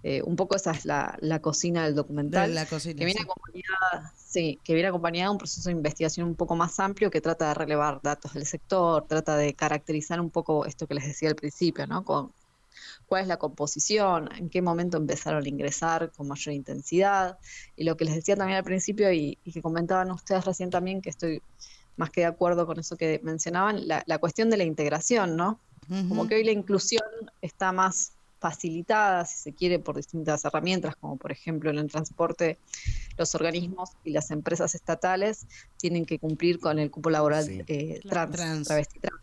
Eh, un poco esa es la, cocina del documental. que viene acompañada, sí, que viene acompañada de un proceso de investigación un poco más amplio que trata de relevar datos del sector, trata de caracterizar un poco esto que les decía al principio, ¿no? Con, cuál es la composición, en qué momento empezaron a ingresar con mayor intensidad. Y lo que les decía también al principio y, que comentaban ustedes recién también, que estoy más que de acuerdo con eso que mencionaban, la, cuestión de la integración, ¿no? Como que hoy la inclusión está más facilitada, si se quiere, por distintas herramientas, como por ejemplo en el transporte, los organismos y las empresas estatales tienen que cumplir con el cupo laboral eh, trans, trans, travesti trans.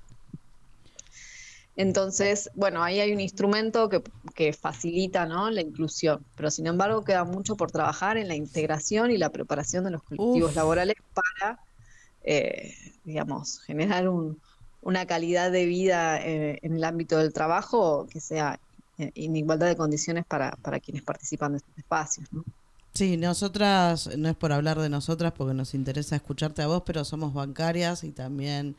Entonces, bueno, ahí hay un instrumento que, facilita ¿no? la inclusión, pero sin embargo queda mucho por trabajar en la integración y la preparación de los colectivos laborales para, eh, digamos, generar una calidad de vida eh, en el ámbito del trabajo que sea en igualdad de condiciones para, para quienes participan de estos espacios. ¿no? Sí, nosotras, no es por hablar de nosotras porque nos interesa escucharte a vos, pero somos bancarias y también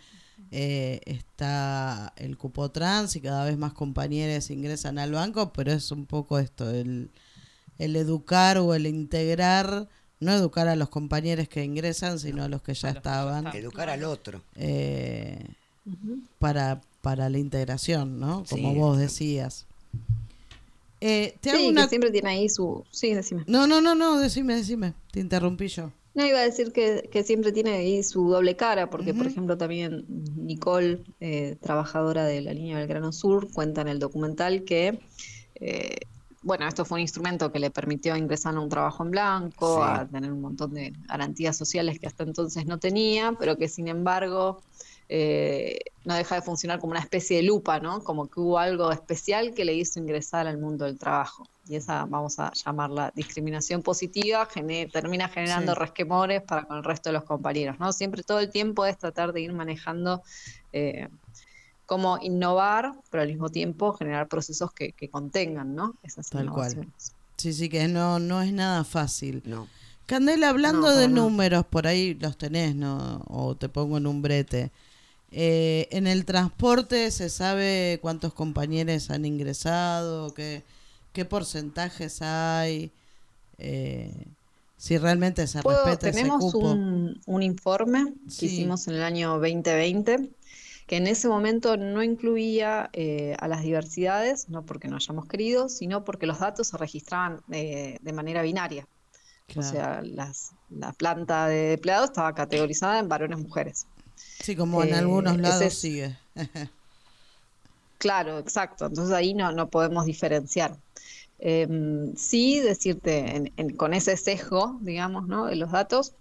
eh, está el cupo trans y cada vez más compañeros ingresan al banco, pero es un poco esto, el, el educar o el integrar, no educar a los compañeros que ingresan, sino a los que ya estaban. Educar al otro. Eh, para, para la integración, ¿no? Como vos decías. Eh, te sí, que siempre tiene ahí su... Sí, decime. No, no, no, no, decime, decime. Te interrumpí yo. No, iba a decir que, siempre tiene ahí su doble cara, porque por ejemplo también Nicole, eh, trabajadora de la línea Belgrano Sur, cuenta en el documental que, eh, bueno, esto fue un instrumento que le permitió ingresar a un trabajo en blanco, a tener un montón de garantías sociales que hasta entonces no tenía, pero que sin embargo eh, no deja de funcionar como una especie de lupa, ¿no? Como que hubo algo especial que le hizo ingresar al mundo del trabajo. Y esa vamos a llamarla discriminación positiva, termina generando resquemores para con el resto de los compañeros, ¿no? Siempre todo el tiempo es tratar de ir manejando eh, cómo innovar, pero al mismo tiempo generar procesos que, contengan, ¿no? Esas Tal Cual. Sí, sí, que no, no es nada fácil. No. Candela, hablando de números, por ahí los tenés, ¿no? O te pongo en un brete. Eh, en el transporte se sabe cuántos compañeros han ingresado, qué, qué porcentajes hay, eh, si realmente se respeta tenemos ese cupo. Un, un informe que hicimos en el año 2020 que en ese momento no incluía eh, a las diversidades, no porque no hayamos querido, sino porque los datos se registraban de manera binaria. O sea, las, la planta de empleados estaba categorizada en varones y mujeres. Sí, como en algunos eh, lados sigue. claro, exacto. Entonces ahí no, no podemos diferenciar. Em, sí, decirte, con ese sesgo, digamos, ¿no? de los datos,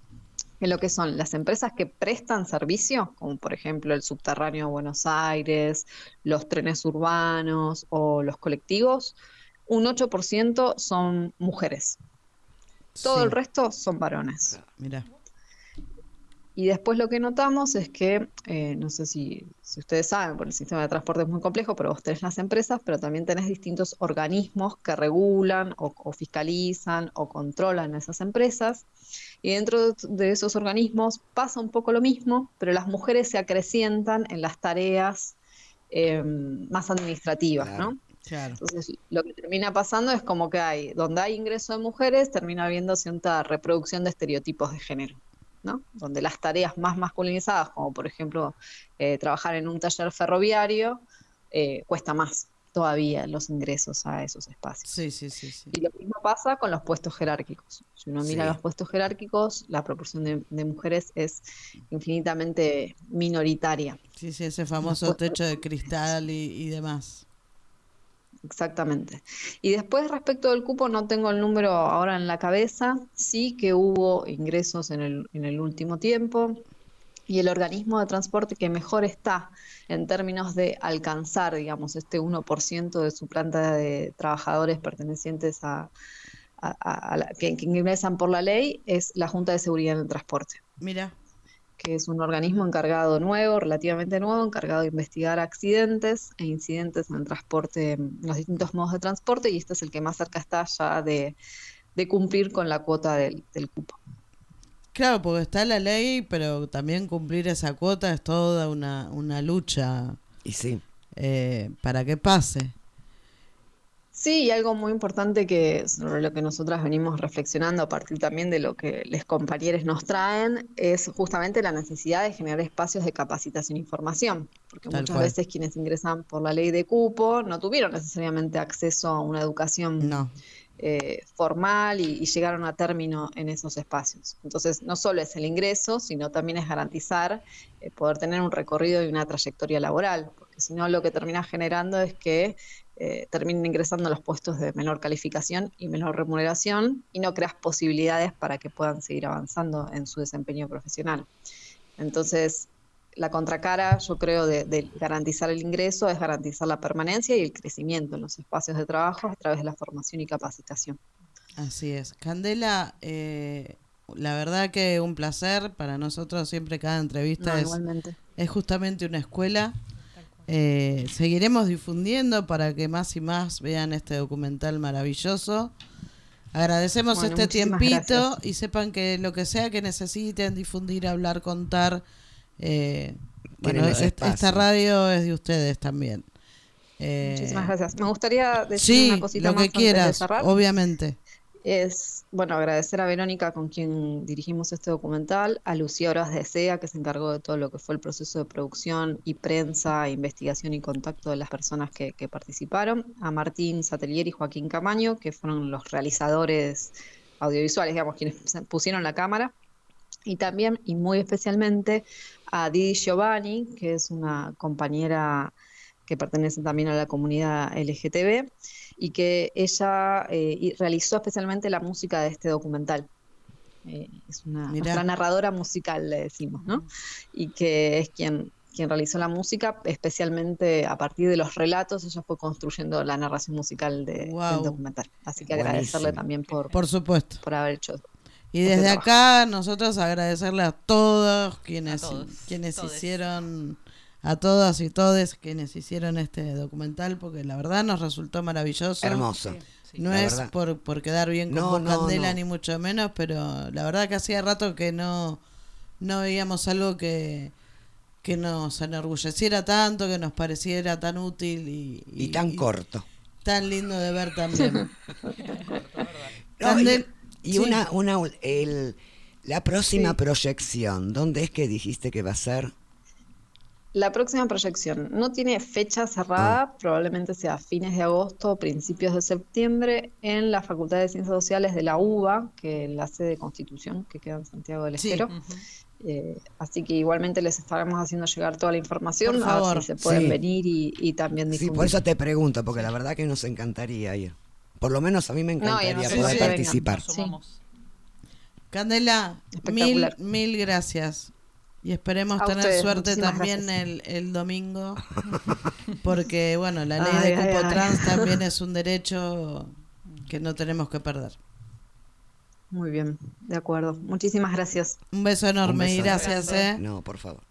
en lo que son las empresas que prestan servicio, como por ejemplo el subterráneo de Buenos Aires, los trenes urbanos o los colectivos, un 8% son mujeres. Todo el resto son varones. Mira. Y después lo que notamos es que, eh, no sé si, ustedes saben, porque el sistema de transporte es muy complejo, pero vos tenés las empresas, pero también tenés distintos organismos que regulan o, fiscalizan o controlan esas empresas. Y dentro de esos organismos pasa un poco lo mismo, pero las mujeres se acrecientan en las tareas eh, más administrativas, ¿no? Entonces, lo que termina pasando es como que hay, donde hay ingreso de mujeres, termina habiendo cierta reproducción de estereotipos de género. ¿No? donde las tareas más masculinizadas, como por ejemplo eh, trabajar en un taller ferroviario, eh, cuesta más todavía los ingresos a esos espacios. Sí, sí, sí, Y lo mismo pasa con los puestos jerárquicos. Si uno mira los puestos jerárquicos, la proporción de, mujeres es infinitamente minoritaria. Sí, sí, ese famoso techo de cristal y demás exactamente. Y después respecto del cupo no tengo el número ahora en la cabeza, sí que hubo ingresos en el, en el último tiempo y el organismo de transporte que mejor está en términos de alcanzar, digamos, este 1% de su planta de trabajadores pertenecientes a, que, que ingresan por la ley es la Junta de Seguridad en el Transporte. Mira que es un organismo encargado nuevo, relativamente nuevo, encargado de investigar accidentes e incidentes en el transporte, en los distintos modos de transporte, y este es el que más cerca está ya de, cumplir con la cuota del, cupo. Claro, porque está la ley, pero también cumplir esa cuota es toda una, una lucha. Y sí. Eh, para que pase. Sí, y algo muy importante que sobre lo que nosotras venimos reflexionando a partir también de lo que los compañeros nos traen es justamente la necesidad de generar espacios de capacitación e información, porque muchas veces quienes ingresan por la ley de cupo no tuvieron necesariamente acceso a una educación eh, formal y, llegaron a término en esos espacios. Entonces, no solo es el ingreso, sino también es garantizar eh, poder tener un recorrido y una trayectoria laboral, porque si no lo que termina generando es que eh, terminen ingresando a los puestos de menor calificación y menor remuneración y no creas posibilidades para que puedan seguir avanzando en su desempeño profesional. Entonces, la contracara, yo creo, de, garantizar el ingreso es garantizar la permanencia y el crecimiento en los espacios de trabajo a través de la formación y capacitación. Así es. Candela, eh, la verdad que un placer para nosotros siempre cada entrevista es, es justamente una escuela eh, seguiremos difundiendo para que más y más vean este documental maravilloso. Agradecemos este tiempito y sepan que lo que sea que necesiten, difundir, hablar, contar. Eh, bueno, esta radio es de ustedes también. Eh, Muchísimas gracias. Me gustaría decir una cosita lo que quieras, obviamente. Es, bueno, agradecer a Verónica con quien dirigimos este documental, a Lucía Horas de SEA, que se encargó de todo lo que fue el proceso de producción y prensa, investigación y contacto de las personas que, participaron, a Martín Satelier y Joaquín Camaño, que fueron los realizadores audiovisuales, digamos, quienes pusieron la cámara, y también, y muy especialmente, a Didi Giovanni, que es una compañera que pertenece también a la comunidad LGTB, y que ella eh, realizó especialmente la música de este documental. Eh, es una narradora musical, le decimos, ¿no? Y que es quien, quien realizó la música, especialmente a partir de los relatos, ella fue construyendo la narración musical del documental. Así que agradecerle también por, por supuesto. por haber hecho y este desde acá nosotros agradecerle a todos quienes quienes hicieron a todas y todes quienes hicieron este documental, porque la verdad nos resultó maravilloso. Hermoso. no es por, por quedar bien con Candela, ni mucho menos, pero la verdad que hacía rato que no, no veíamos algo que, que nos enorgulleciera tanto, que nos pareciera tan útil y, y, tan corto. Tan lindo de ver también. y, una, una el, la próxima proyección, ¿dónde es que dijiste que va a ser? La próxima proyección no tiene fecha cerrada, ah. probablemente sea fines de agosto o principios de septiembre en la Facultad de Ciencias Sociales de la UBA, que es la sede de Constitución, que queda en Santiago del Estero. Eh, así que igualmente les estaremos haciendo llegar toda la información, a ver si se pueden venir y, también difundir. Sí, por eso te pregunto, porque la verdad que nos encantaría ir. Por lo menos a mí me encantaría poder participar. Candela, mil, mil gracias. Y esperemos tener suerte también el, el, domingo, porque bueno, la ley de cupo trans también es un derecho que no tenemos que perder. Muy bien, de acuerdo. Muchísimas gracias. Un beso enorme y gracias. ¿eh? No, por favor.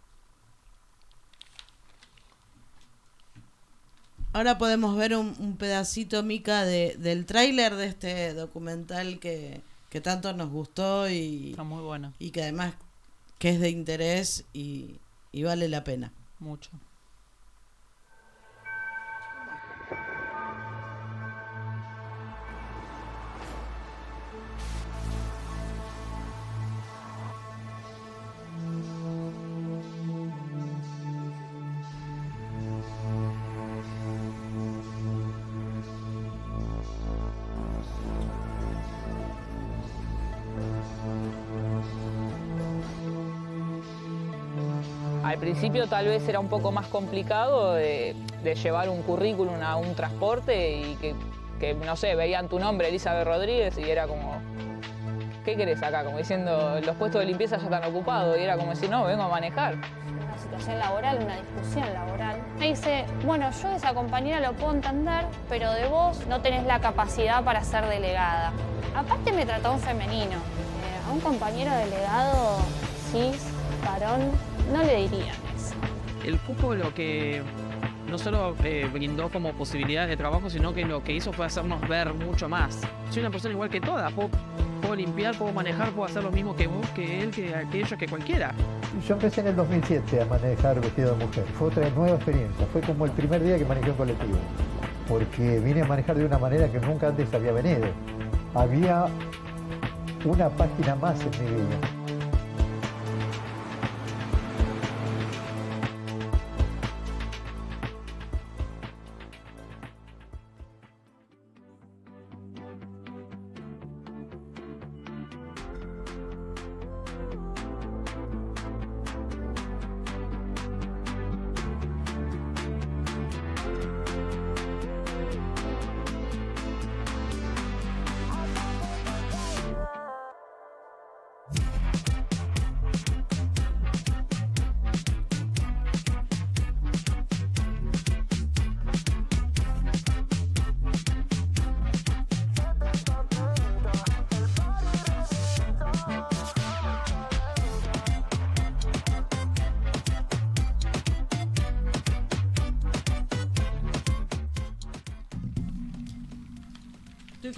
Ahora podemos ver un, pedacito, Mica, de, del tráiler de este documental que, que tanto nos gustó y, Está muy bueno. y que además que es de interés y, y vale la pena. Mucho. Principio tal vez era un poco más complicado de, llevar un currículum a un transporte y que, no sé, veían tu nombre, Elizabeth Rodríguez, y era como, ¿qué querés acá? Como diciendo, los puestos de limpieza ya están ocupados, y era como decir, no, vengo a manejar. Una situación laboral, una discusión laboral. Me dice, bueno, yo de esa compañera lo puedo entender, pero de vos no tenés la capacidad para ser delegada. Aparte me trató un femenino. Eh, a un compañero delegado cis, varón, no le dirían. El cupo lo que no solo eh, brindó como posibilidad de trabajo, sino que lo que hizo fue hacernos ver mucho más. Soy una persona igual que todas, puedo, limpiar, puedo manejar, puedo hacer lo mismo que vos, que él, que aquello, que cualquiera. Yo empecé en el 2007 a manejar vestido de mujer. Fue otra nueva experiencia. Fue como el primer día que manejé un colectivo. Porque vine a manejar de una manera que nunca antes había venido. Había una página más en mi vida.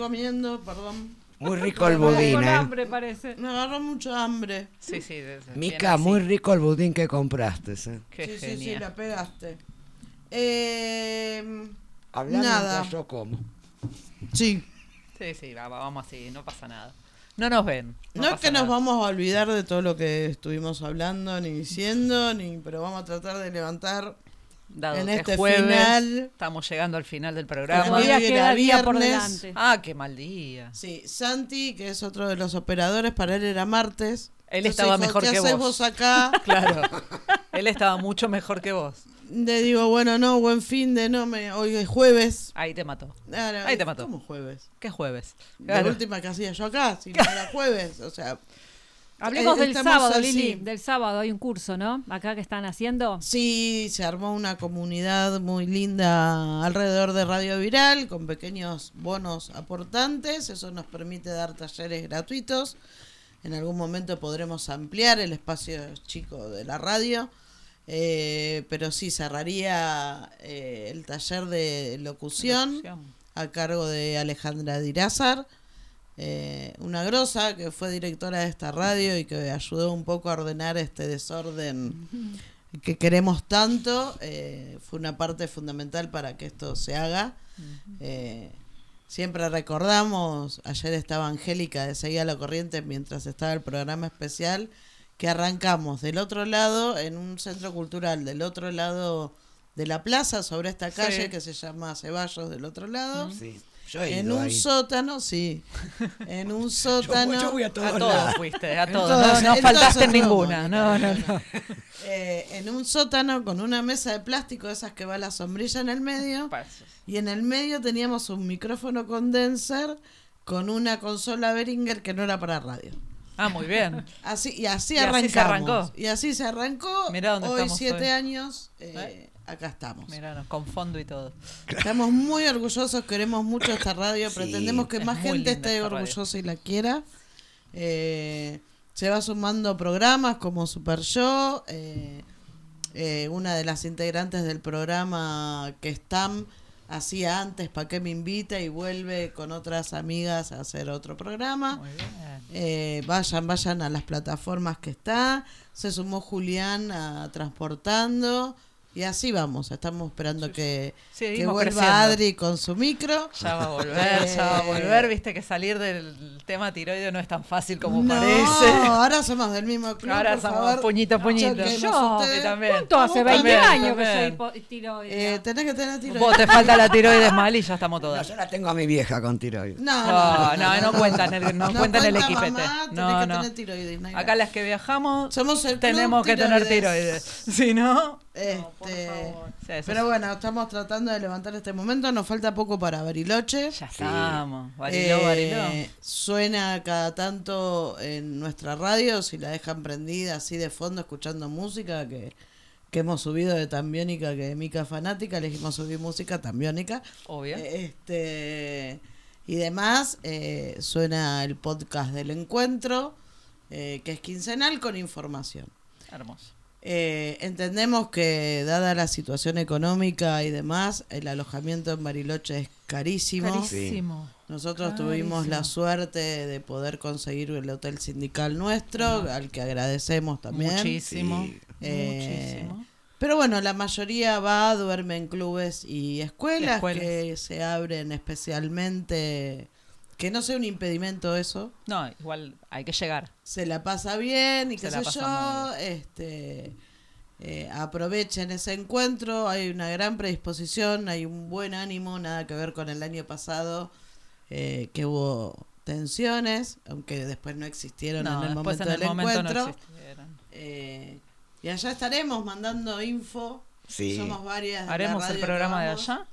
Comiendo, perdón. Muy rico el budín, ¿eh? hambre parece. Me agarró mucho hambre. Sí, sí. Mica, muy rico el budín que compraste. ¿eh? sí, sí, sí, la pegaste. Eh, Hablando nada. yo como. Sí. Sí, sí, va- va- vamos así, no pasa nada. No nos ven. No, es que nos vamos a olvidar de todo lo que estuvimos hablando ni diciendo, ni pero vamos a tratar de levantar Dado en que este jueves, final. Estamos llegando al final del programa. Hoy era queda día por viernes. delante. Ah, qué mal día. Sí, Santi, que es otro de los operadores, para él era martes. Él Entonces estaba dijo, mejor ¿Qué que haces vos?" vos acá? Claro. Él estaba mucho mejor que vos. Le digo, bueno, no, buen fin de no, me, hoy es jueves. Ahí te mató. Ahora, Ahí te mató. ¿Cómo jueves? ¿Qué jueves? La última que hacía yo acá, si no era jueves, o sea... Hablemos eh, del sábado, así. Lili. Del sábado hay un curso, ¿no? Acá que están haciendo. Sí, se armó una comunidad muy linda alrededor de Radio Viral con pequeños bonos aportantes. Eso nos permite dar talleres gratuitos. En algún momento podremos ampliar el espacio chico de la radio. Eh, pero sí, cerraría eh, el taller de locución Locución. a cargo de Alejandra Dirázar, eh, una grosa que fue directora de esta radio y que ayudó un poco a ordenar este desorden que queremos tanto. eh, fue una parte fundamental para que esto se haga. Eh, siempre recordamos, ayer estaba Angélica de Seguía la Corriente mientras estaba el programa especial, que arrancamos del otro lado, en un centro cultural, del otro lado de la plaza, sobre esta calle Sí. que se llama Ceballos del otro lado. Sí, yo he En ido un ahí. sótano, sí. En un sótano. yo voy a A todos todos lados. fuiste, a todos. todos- No, todos faltaste en ninguna. No, no, no. Eh, en un sótano con una mesa de plástico, de esas que va la sombrilla en el medio. Y en el medio teníamos un micrófono condenser con una consola Behringer que no era para radio. Ah, muy bien. Así, y así Y así se arrancó. Y así se arrancó. Mirá dónde hoy, estamos siete hoy. años, eh, acá estamos. Mira, con fondo y todo. Estamos muy orgullosos, queremos mucho esta radio, Sí, pretendemos que más gente esté orgullosa y la quiera. Eh, se va sumando programas como Super Show, eh, eh, una de las integrantes del programa que están hacía antes, ¿para qué me invita? Y vuelve con otras amigas a hacer otro programa. Muy bien. Eh, vayan, vayan a las plataformas que está. Se sumó Julián a Transportando. Y así vamos. Estamos esperando que, que vuelva creciendo. Adri con su micro. Ya va a volver, ya va a Eh, volver. Viste que salir del tema tiroide no es tan fácil como no, parece. ahora somos del mismo club. Ahora por somos favor. puñito a puñito. Yo ustedes. también. ¿Cuánto hace? Vos 20 también, años que soy también. tiroidea. Eh, tenés que tener tiro. Vos te falta la tiroides mal y ya estamos No, todas. yo la tengo a mi vieja con tiroides. No, No, no, no cuentan el- no cuentan el cuenta equipete. mamá, tenés No, que no. tener tiroides, Acá las que viajamos Somos el club tenemos que tener tiroides. tiroides. Si no, Este, Sí, eso pero es- bueno, estamos tratando de levantar este momento. Nos falta poco para Bariloche. ya estamos. Bariló, Eh, bariló. Suena cada tanto en nuestra radio, si la dejan prendida así de fondo escuchando música, que, que hemos subido de Tambiónica, que de Mica Fanática, elegimos subir música Tambiónica. Obvio. Eh, Este, y demás, eh, suena el podcast del encuentro, eh, que es quincenal con información. Hermoso. Eh, entendemos que dada la situación económica y demás, el alojamiento en Bariloche es carísimo. Carísimo. Nosotros tuvimos la suerte de poder conseguir el hotel sindical nuestro, al que agradecemos también. Muchísimo. Sí. Eh, Muchísimo. pero bueno, la mayoría va, duerme en clubes y escuelas, Escuelas. que se abren especialmente, que no sea un impedimento eso, No, igual hay que llegar. se la pasa bien y Se qué la sé pasa yo, este eh, aprovechen ese encuentro, hay una gran predisposición, hay un buen ánimo, nada que ver con el año pasado, eh, que hubo tensiones, aunque después no existieron No, en el momento en el del momento encuentro. Eh, y allá estaremos mandando info. Sí. Somos varias. de la ¿Haremos el programa de allá?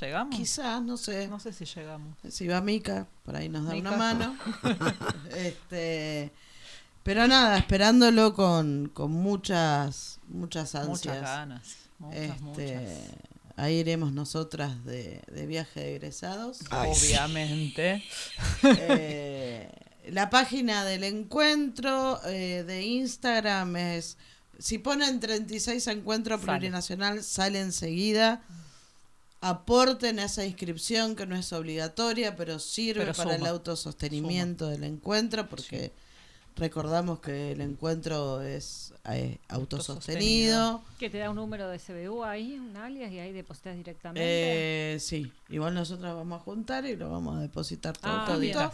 ¿Llegamos? Quizás, no sé. No sé si llegamos. Si va Mica, por ahí nos da Mica. una mano. este, pero nada, esperándolo con, con muchas, muchas ansias. Muchas ganas. Muchas, Este, muchas. Ahí iremos nosotras de, de viaje de egresados. Ay, sí. Obviamente. Eh, la página del encuentro eh, de Instagram es. Si ponen 36 encuentro plurinacional, sale enseguida. Aporten a esa inscripción que no es obligatoria, pero sirve Pero para el suma, autosostenimiento del encuentro porque Recordamos que el encuentro es eh, autosostenido. Que te da un número de CBU ahí, un alias, y ahí depositas directamente. Eh, sí, igual nosotros vamos a juntar y lo vamos a depositar todo Ah.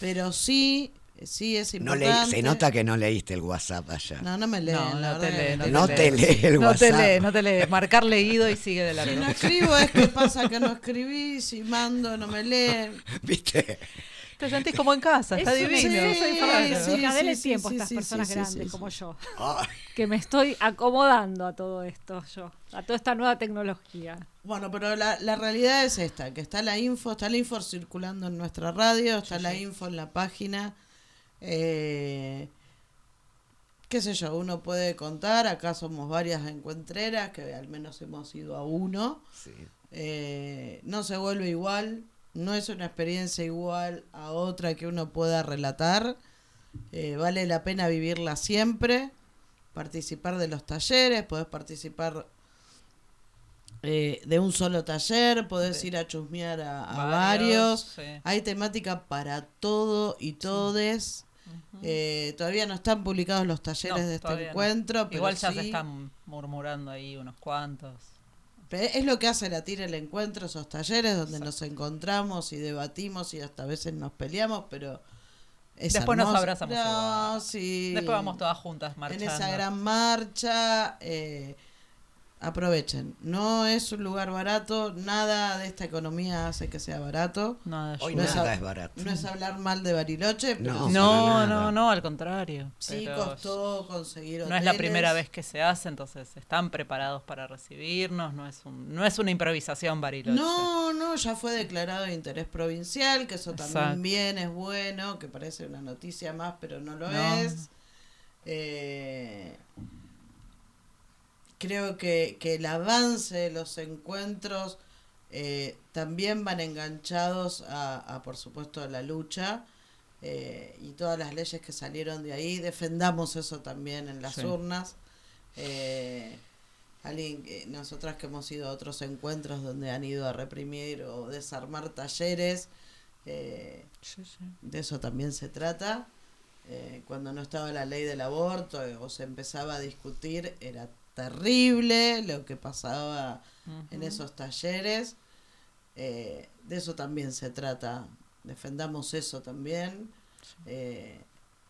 Pero sí, sí es No importante. leí- se nota que no leíste el WhatsApp allá. No, no me leen, No, la no te lee, que- no te No lee. te lee el No te WhatsApp. lee, no te lee. Marcar leído y sigue de Si largo. no escribo es que pasa que no escribí, si mando no me leen. ¿Viste? Te sentís como en casa, está Es divino. Sí, sí, sí, dele sí, tiempo sí, a estas sí, personas sí, sí, grandes sí, como sí. yo. Ay, Que me estoy acomodando a todo esto yo, a toda esta nueva tecnología. Bueno, pero la, la realidad es esta, que está la info, está la info circulando en nuestra radio, está la info en la página. Eh, qué sé yo, uno puede contar, acá somos varias encuentreras, que al menos hemos ido a uno. sí. Eh, no se vuelve igual, no es una experiencia igual a otra que uno pueda relatar. Eh, vale la pena vivirla siempre, participar de los talleres, podés participar eh, de un solo taller, podés ir a chusmear a, a varios. sí. Hay temática para todo y todes. Eh, todavía no están publicados los talleres No, de este todavía no. encuentro, pero Igual ya se sí- están murmurando ahí unos cuantos. Pero Es lo que hace la tira el encuentro, esos talleres donde nos encontramos y debatimos y hasta a veces nos peleamos, pero es Después nos hermoso. abrazamos No, sí. Después vamos todas juntas marchando. En esa gran marcha, eh, aprovechen. No es un lugar barato, nada de esta economía hace que sea barato. Nada Hoy No es nada es barato. No es hablar mal de Bariloche, pero No, No, no, al contrario. sí Pero costó conseguir No es la hoteles. primera vez que se hace, entonces están preparados para recibirnos. No es, un, no es una improvisación Bariloche. No, no, ya fue declarado de interés provincial, que eso Exacto. también es bueno, que parece una noticia más, pero no lo No. es. Eh, creo que, que el avance de los encuentros eh, también van enganchados a, a, por supuesto, a la lucha eh, y todas las leyes que salieron de ahí. Defendamos eso también en las Sí. urnas. Eh, alguien nosotras que hemos ido a otros encuentros donde han ido a reprimir o desarmar talleres, eh, Sí, sí. de eso también se trata. Cuando no estaba la ley del aborto o se empezaba a discutir, era terrible lo que pasaba en esos talleres. Eh, de eso también se trata. Defendamos eso también. Eh,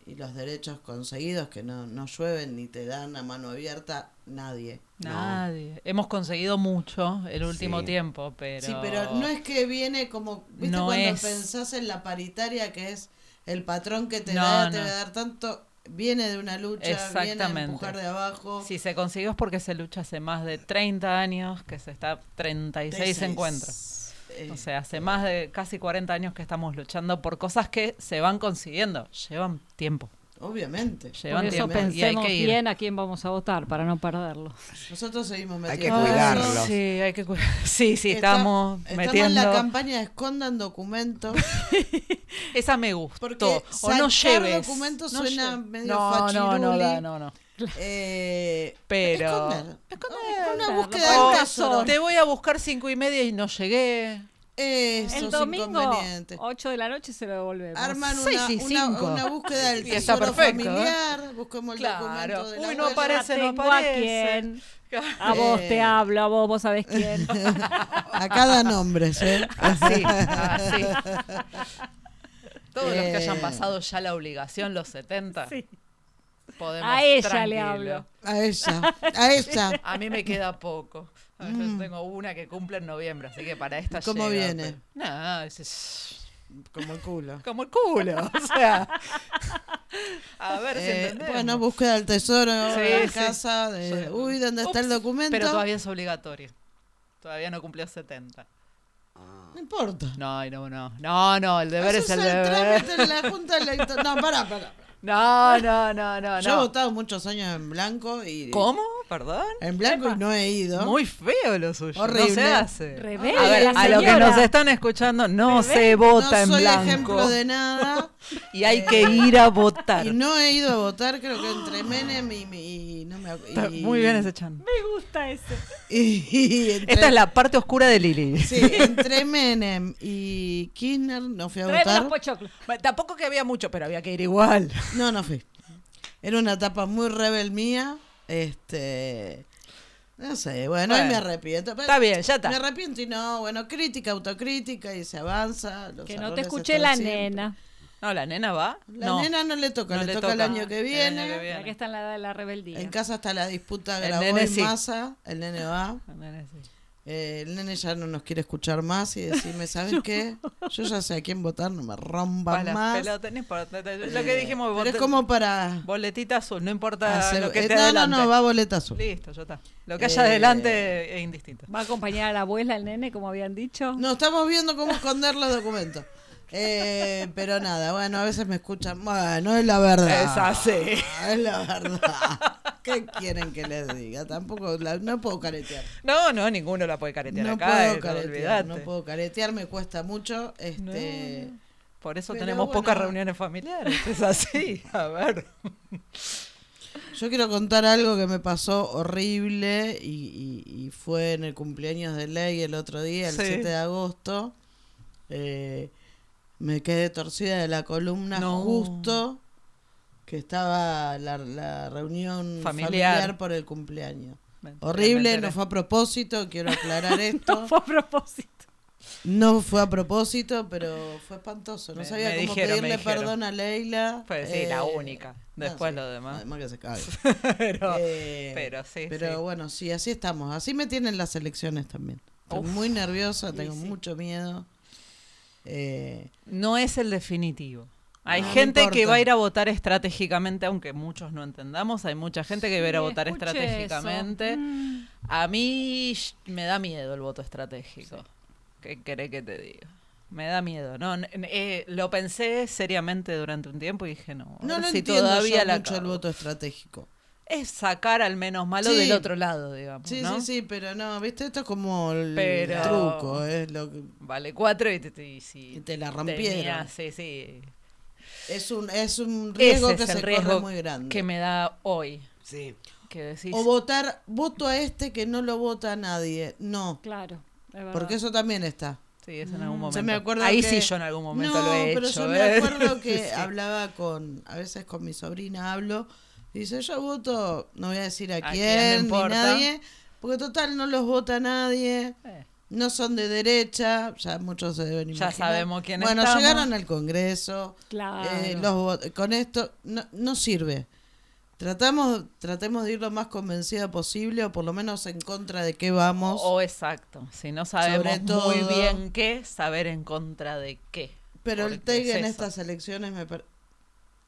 y los derechos conseguidos que no, no llueven ni te dan a mano abierta nadie. Nadie. Hemos conseguido mucho el último Sí. tiempo, pero. Sí, pero no es que viene como, ¿viste No cuando es. pensás en la paritaria que es el patrón que te No, da, te va a dar tanto? Viene de una lucha, viene a Exactamente. empujar de abajo. Si se consiguió es porque se lucha hace más de 30 años, que se está 36 Seis. encuentros. Eh, O sea, hace más de casi 40 años que estamos luchando por cosas que se van consiguiendo. Llevan tiempo. Obviamente. Llevan Por eso hay pensemos bien a quién vamos a votar para no perderlo. Nosotros seguimos Hay metiendo. que cuidarlos. Sí, hay que. Sí, sí, Está- estamos, estamos metiendo. en la campaña de escondan documentos. Esa me gustó. Porque o no lleves. documentos No suena lle- medio no, no, no, fachiruli. da, no, no. Eh, Pero. esconder. Esconder. Una búsqueda Oh, del tesoro. te voy a buscar cinco y media y no llegué. Esos El domingo, inconvenientes. 8 de la noche se lo devolvemos. Arman una, búsqueda del tesoro ¿eh? familiar. Busquemos el Claro. documento de la Uy, no aparece. No aparece. a quién. A vos Eh. te hablo, a vos, vos sabés quién. A cada nombre, ¿sí? Así, así. Todos los que hayan Eh. pasado ya la obligación, los 70, Sí. podemos A ella le hablo. A ella, a ella. A mí me queda poco. Yo Mm. tengo una que cumple en noviembre, así que para esta ¿Cómo llega, viene? pero- No, es- es Como el culo. como el culo. O sea, a ver si Eh, entendemos. bueno, búsqueda del tesoro Sí, en sí. casa. De, Sí. Uy, ¿dónde está el Ups, documento? Pero todavía es obligatorio. Todavía no cumplió 70. No importa. No, no, no. No, no, el deber es el el deber. trámite en la Junta Electoral. No, pará, pará. No, no, no, no, Yo he no. votado muchos años en blanco y. ¿Cómo? ¿Perdón? En blanco y no he ido. Muy feo lo suyo. No se hace. Rebelde, a ver, a los que nos están escuchando, no Rebelde. se no vota en soy blanco. ejemplo de nada. Y hay que ir a votar. Y no he ido a votar, creo que entre Menem y. y no me, ac- Está y- Muy bien ese chan. Me gusta ese. Y, y entre, Esta es la parte oscura de Lili. Sí, entre Menem y Kirchner no fui a Tráeme los votar. pochoclos. Bueno, Tampoco que había mucho, pero había que ir igual. No, no fui. Era una etapa muy rebel mía. Este. No sé, bueno, ahí Bueno, me arrepiento. está bien, ya está. Me arrepiento y no, bueno, crítica, autocrítica y se avanza. los Que no te escuché la siempre. nena. No, la nena va. La no. nena no le toca, No le, le toca, el toca. año que El viene. año que viene. Que está en la edad de la rebeldía. En casa está la disputa El Grabois nene sí. Massa, el nene va. La nena sí. Eh, el nene ya no nos quiere escuchar más y decirme, ¿sabes qué? Yo ya sé a quién votar, no me rompan Pa' las más. pelotas, no importa. Lo Eh, que dijimos, pero es como para boletita azul, no importa hacer- lo que eh, no, adelante. no, no, va boleta azul. Listo, ya está. Lo que haya Eh, adelante es indistinto. ¿Va a acompañar a la abuela, el nene, como habían dicho? No, estamos viendo cómo esconder los documentos. Eh, pero nada, bueno, a veces me escuchan. Bueno, es la verdad. Es así. Es la verdad. ¿Qué quieren que les diga? Tampoco, la- no puedo caretear. No, no, ninguno la puede caretear No acá. puedo eh, caretear, no puedo caretear, me cuesta mucho. Este, Por eso Pero tenemos bueno. pocas reuniones familiares. Es así. A ver. Yo quiero contar algo que me pasó horrible y, y- y fue en el cumpleaños de Ley el otro día, el Sí. 7 de agosto. Eh, me quedé torcida de la columna No. justo que estaba la, la reunión Familiar. familiar. por el cumpleaños. Me enteré, me Horrible, no fue a propósito, quiero aclarar esto. No fue a propósito. No fue a propósito, pero fue espantoso. No Me- sabía cómo dijeron, pedirle perdón a Leila. Pues sí, la Eh, única. no, Después sí, lo demás. Además que se cae. pero, Eh, pero sí. Pero sí. bueno, sí, así estamos. Así me tienen las elecciones también. Estoy Uf. muy nerviosa, tengo sí. mucho miedo. Eh, No es el definitivo. Hay No, no gente que va a ir a votar estratégicamente, aunque muchos no entendamos. Hay mucha gente que va a ir a Sí, votar estratégicamente. Mm. A mí me da miedo el voto estratégico. ¿Qué querés que te diga? Me da miedo. No, eh, lo pensé seriamente durante un tiempo y dije, no, no lo si entiendo todavía yo la mucho el voto estratégico. Es sacar al menos malo Sí. del otro lado, digamos. Sí, ¿no? sí, sí, pero no, viste, esto es como el Pero- truco, es lo que- Vale cuatro y te, te- si Y te la tenía- rompieron. sí, sí. es un es un riesgo Ese que es el se riesgo corre muy grande. que me da hoy. Sí. Que decís, O votar, voto a este que no lo vota nadie. No, Claro, es porque eso también está. sí, es en algún momento. Se me acuerda Ahí que- sí yo en algún momento no, lo he pero hecho. yo me ¿eh? acuerdo que Sí. hablaba con, a veces con mi sobrina hablo, dice, yo voto, no voy a decir a, ¿A quién quién, ni nadie, porque total no los vota nadie, Eh, no son de derecha, ya muchos se deben Ya sabemos quiénes Bueno, estamos. llegaron al Congreso, Claro. eh, los vot- con esto no, no sirve. Tratamos, tratemos de ir lo más convencida posible, o por lo menos en contra de qué vamos. O exacto. Si no sabemos todo- muy bien qué, saber en contra de qué. pero el TEG es en eso. estas elecciones me...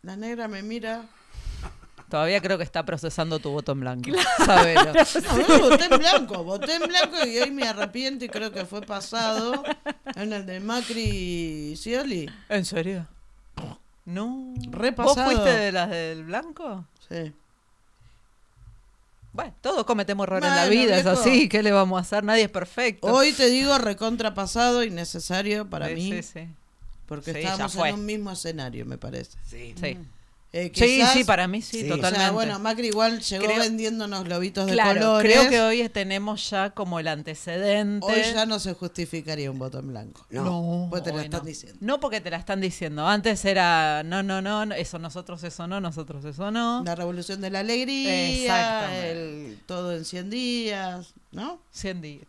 La negra me mira... Todavía creo que está procesando tu voto en blanco. Sabelo. No, no, voté en blanco, voté en blanco y hoy me arrepiento y creo que fue pasado en el de Macri y Scioli. ¿En serio? No. Repasado. ¿Vos fuiste de las del blanco? Sí. Bueno, todos cometemos errores en la vida, es así. ¿Qué le vamos a hacer? Nadie es perfecto. Hoy te digo recontrapasado y necesario para Sí, mí, sí, sí. porque Sí, estábamos en un mismo escenario, me parece. Sí. Sí. Eh, Sí, quizás- sí, para mí sí, Sí. O totalmente. sea, bueno, Macri igual llegó Creo- vendiéndonos globitos de claro, colores. creo que hoy tenemos ya como el antecedente. Hoy ya no se justificaría un voto en blanco. No. Pues te lo hoy están no. diciendo. No porque te la están diciendo. Antes era no, no, no, no, eso nosotros, eso no, nosotros, eso no. La revolución de la alegría, Exactamente. el todo en 100 días, ¿no? 100 días.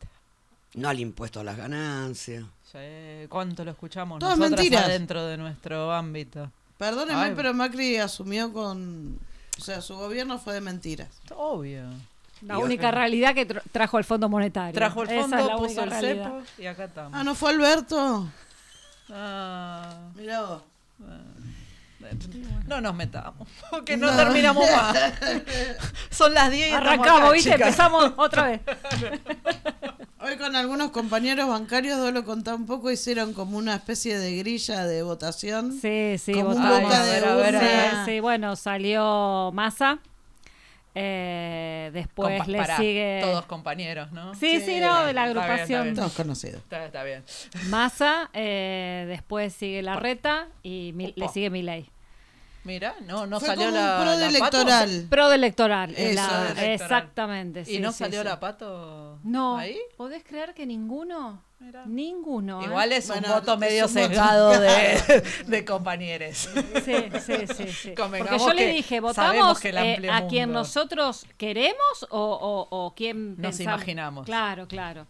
No al impuesto a las ganancias. Sí, ¿Cuánto lo escuchamos Todas nosotras mentiras. adentro de nuestro ámbito? Perdónenme, Ay. pero Macri asumió con... O sea, su gobierno fue de mentiras. Obvio. La Y única realidad que tra- trajo el Fondo Monetario. Trajo el Esa fondo, es la puso el realidad. cepo y acá estamos. Ah, ¿no fue Alberto? Ah, Mirá vos. No nos metamos, porque no, No. terminamos más. Son las 10 y Arrancamos, ¿viste? Empezamos otra vez. Hoy con algunos compañeros bancarios, Dolo contá un poco, hicieron como una especie de grilla de votación. Sí, sí, de Sí, bueno, salió Massa. Eh, después Compa- le pará, sigue. Todos compañeros, ¿no? Sí, sí, Sí, no, de la está bien, está agrupación bien. Todos conocidos. Está, está bien. Massa. eh, después sigue la reta y mi- le sigue Milei. Mira, no, no Fue salió como la, un pro de la Pato. electoral. Pro de electoral. es Eso, la- pro de electoral. Exactamente. ¿Y no sí, salió sí. la pato No. ahí? ¿Podés creer que ninguno? Ninguno. ¿eh? Igual es Bueno, un voto medio un voto sesgado de, claro. de compañeros. Sí, sí, sí, sí. Porque yo le dije, sabemos ¿votamos que eh, a quien nosotros queremos o, o, o quién Nos pensamos? imaginamos. Claro, claro.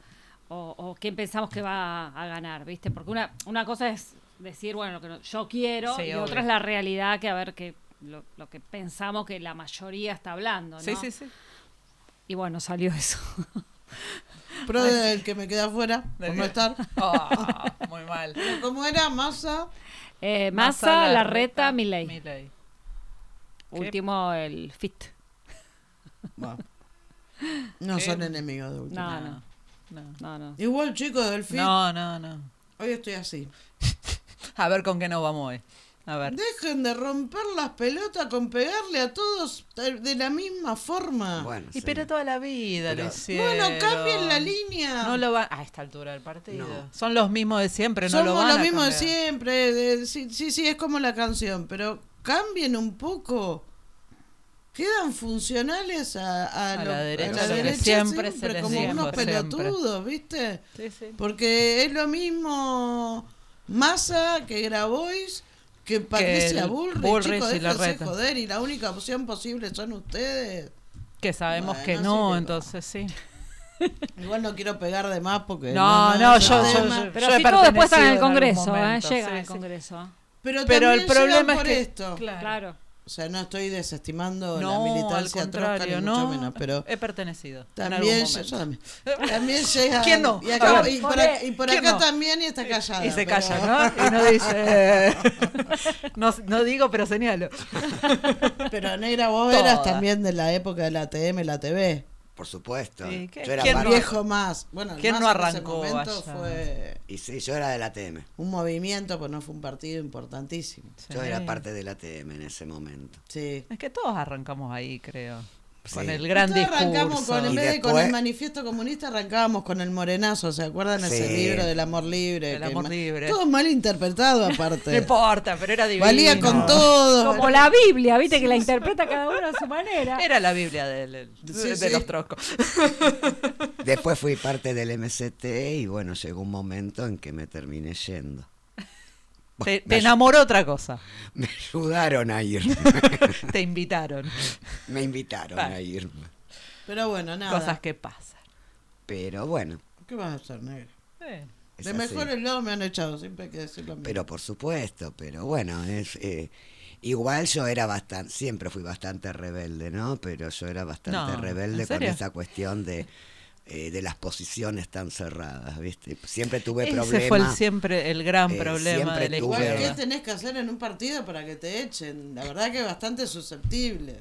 O, o quién pensamos que va a ganar, ¿viste? Porque una, una cosa es decir, bueno, lo que no- yo quiero, Sí, y obvio. otra es la realidad que a ver que lo, lo que pensamos que la mayoría está hablando, ¿no? Sí, sí, sí. Y bueno, salió eso. Pro del que me queda afuera por no estar. Ah, muy mal. Pero ¿Cómo era? Massa. Eh, Massa, Larreta, Milei. Milei. Último, el FIT. Bueno. No ¿Qué? son enemigos de último. No, no. No. No, no. Igual, chicos, del fin. No, no, no. Hoy estoy así. A ver con qué nos vamos hoy. A ver. Dejen de romper las pelotas con pegarle a todos de la misma forma. Bueno, Y sí. pero toda la vida Pero- lo hicieron. Bueno, cambien la línea. No lo van a esta altura del partido. No. Son los mismos de siempre, no Somos lo van lo a mismo de siempre. de- sí, sí, sí, es como la canción, pero cambien un poco. Quedan funcionales a, a, A lo- la derecha, a la derecha siempre se les como unos siempre. pelotudos, ¿viste? Sí, sí. Porque es lo mismo Massa que Grabois que Patricia Bullrich, Bullrich chicos, y déjense Larreta. joder y la única opción posible son ustedes. Que sabemos Bueno, que sí no, que- entonces sí. Igual no quiero pegar de más porque No, no, yo- yo- yo- Pero todo después está en el en Congreso, ¿eh? Llega sí, al sí. Congreso. Pero, Pero el problema es que- esto. Claro. Claro. O sea, no estoy desestimando la No, al militancia contrario, ni mucho no. menos, pero He pertenecido. en también, yo también, también llega ¿Quién no? y, acá- ver, y por, acá, y por ¿Quién acá no? también y está callada Y se pero- calla, ¿no? Y no dice. no, no digo, pero señalo. pero negra vos eras también de la época de la TM, la TV Por supuesto. Sí, ¿qué- Yo era quién no- viejo más bueno ¿Quién más no en ese arrancó momento allá? fue Y sí, yo era de la TM. un movimiento pues no fue un partido importantísimo Yo Sí. era parte de la TM en ese momento. sí Es que todos arrancamos ahí, creo. Con el gran Nosotros arrancamos discurso. con, en Y vez de con después- el manifiesto comunista arrancábamos con el morenazo, ¿se acuerdan ese Sí. libro del amor libre? El Que amor ma- libre. Todo mal interpretado aparte. No importa, pero era divino. Valía con todo. Como la Biblia, viste que la interpreta cada uno a su manera. Era la Biblia del- del- Sí, de sí. los troscos. Después fui parte del MCT y bueno, llegó un momento en que me terminé yendo. Te, enamoró otra cosa. me ayudaron a irme. Te invitaron. me invitaron a irme. Pero bueno, nada. Cosas que pasan. Pero bueno, ¿Qué vas a hacer, negro? Eh, De mejores lados me han echado, siempre hay que decirlo. Pero por supuesto, pero bueno, es eh, igual yo era bastante, siempre fui bastante rebelde, ¿no? Pero yo era bastante No, rebelde ¿en con esa cuestión de eh, de las posiciones tan cerradas, ¿viste? Siempre tuve Ese problemas. fue el, siempre el gran eh, problema de la tuve- ¿qué tenés que hacer en un partido para que te echen? La verdad que es bastante susceptible.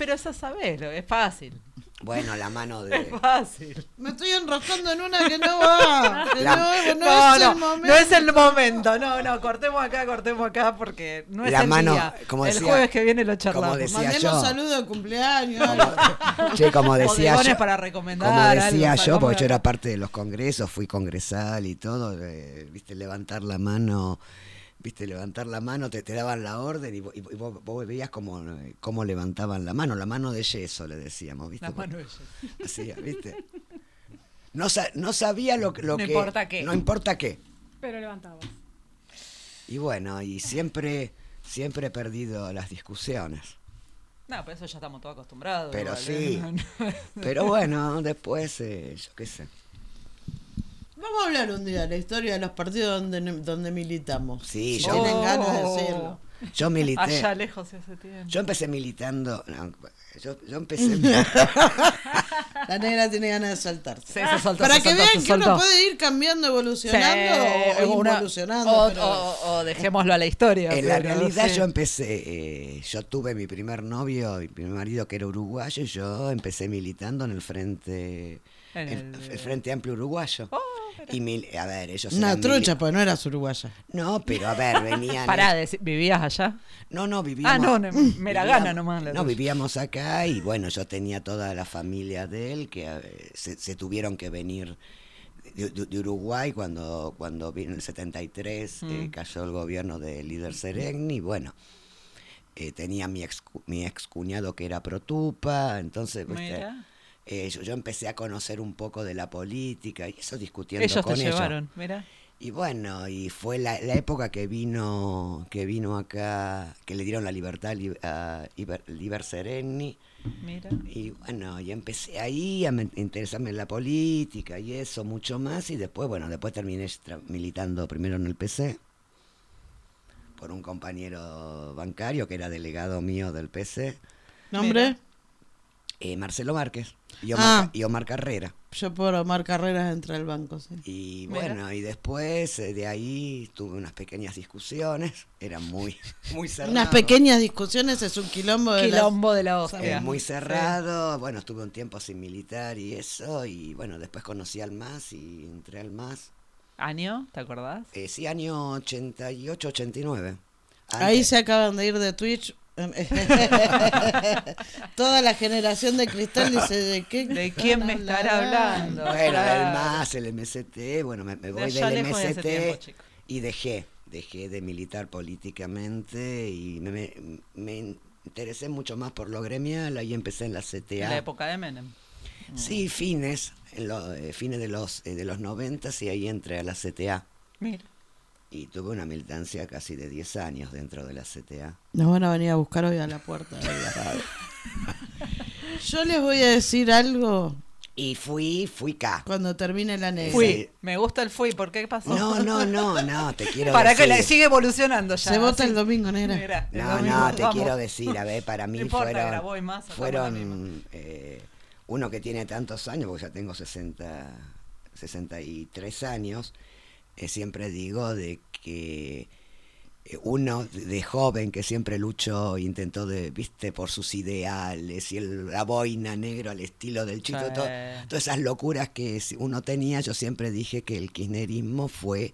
Pero eso sabés, lo- es fácil. Bueno, la mano Es de fácil. Me estoy enroscando en una que no va. Que La- no, no, No, es no, el momento. no es el momento. No, no, cortemos acá, cortemos acá porque no es La el mano, día. como el jueves que viene lo charlamos. como Mandemos yo. saludos de cumpleaños. algo. Che, como decía yo, para recomendar. como decía algo, yo, porque yo era parte de los congresos, fui congresal y todo, eh, viste, levantar la mano, viste, levantar la mano, te, te daban la orden y, y vos, vos veías cómo, cómo levantaban la mano, la mano de yeso le decíamos, viste. La mano de Así, viste. No, no sabía lo, que- lo No que... importa qué. No importa qué. Pero levantamos. Y bueno, y siempre, siempre he perdido las discusiones. No, pero eso ya estamos todos acostumbrados. Pero sí. ¿eh? Pero bueno, después, eh, yo qué sé. Vamos a hablar un día de la historia de los partidos donde, donde militamos. Sí, Si yo- tienen Oh. ganas de decirlo. Yo milité. Allá lejos hace tiempo. Yo empecé militando. no, yo, yo empecé. La negra tiene ganas de saltarse. Sí, se soltó, Para se que soltó, vean se que uno puede ir cambiando, evolucionando Sí, o una- involucionando. o, pero- o- o dejémoslo a la historia. en la realidad sí. yo empecé, eh, yo tuve mi primer novio, mi primer marido que era uruguayo, y yo empecé militando en el frente, En el, el- el Frente Amplio Uruguayo. Y mil, a ver, ellos Una eran trucha, pues no eras uruguaya. No, pero a ver, venían. Pará, deci- ¿vivías allá? No, no, vivíamos. Ah, no, no, me la gana nomás. la No, vivíamos acá y bueno, yo tenía toda la familia de él que eh, se, se tuvieron que venir de, de- de Uruguay cuando, cuando vino el 73, eh, Mm. cayó el gobierno del líder Sereni y bueno, eh, tenía mi ex, cu- mi ex cuñado que era Protupa, entonces. Eh, yo, yo empecé a conocer un poco de la política y eso discutiendo Ellos con te ella. llevaron, mira. Y bueno, y fue la, la época que vino que vino acá, que le dieron la libertad li- a Iber, Liber Sereni. Mira. Y bueno, y empecé ahí a me- interesarme en la política y eso, mucho más. Y después, bueno, después terminé militando primero en el PC por un compañero bancario que era delegado mío del PC, ¿Nombre? eh, Marcelo Márquez y Omar, Ah. Y Omar Carrera. Yo por Omar Carreras entré al banco, sí. Y Mira. bueno, y después eh, de ahí tuve unas pequeñas discusiones, eran muy, muy cerradas. Unas pequeñas discusiones es un quilombo de Quilombo de la hostia. Eh, muy cerrado, bueno, estuve un tiempo sin militar y eso, y bueno, después conocí al MAS y entré al MAS. ¿Año? ¿Te acordás? Eh, sí, año 88, 89. Ahí se acaban de ir de Twitch. Toda la generación de cristal dice de qué ¿De quién me estará hablando? Bueno, el Claro. MAS, el MST, bueno, me, voy del de MST tiempo, y dejé, dejé de militar políticamente y me, me- me interesé mucho más por lo gremial, ahí empecé en la CTA. En la época de Menem. Sí, fines, en lo- eh, fines de los eh, de los 90 y ahí entré a la CTA. Mira. Y tuve una militancia casi de 10 años dentro de la CTA. Nos van a venir a buscar hoy a la puerta de la radio. Yo les voy a decir algo Y fui, fui acá. cuando termine la negra. Fui. Me gusta el fui. ¿Por qué pasó? No, no, no, no, te quiero Para que decir. la sigue evolucionando ya. Se vota el domingo, negra. Mira, el No, domingo, no, te vamos. quiero decir, a ver, para mí No importa, fueron, grabó y más, sacamos la fueron eh, uno que tiene tantos años, porque ya tengo 60, 63 años, eh, siempre digo de que eh, uno de joven que siempre luchó, intentó de, viste, por sus ideales y el, la boina negro al estilo del chito, Sí. todo- todas esas locuras que uno tenía, yo siempre dije que el kirchnerismo fue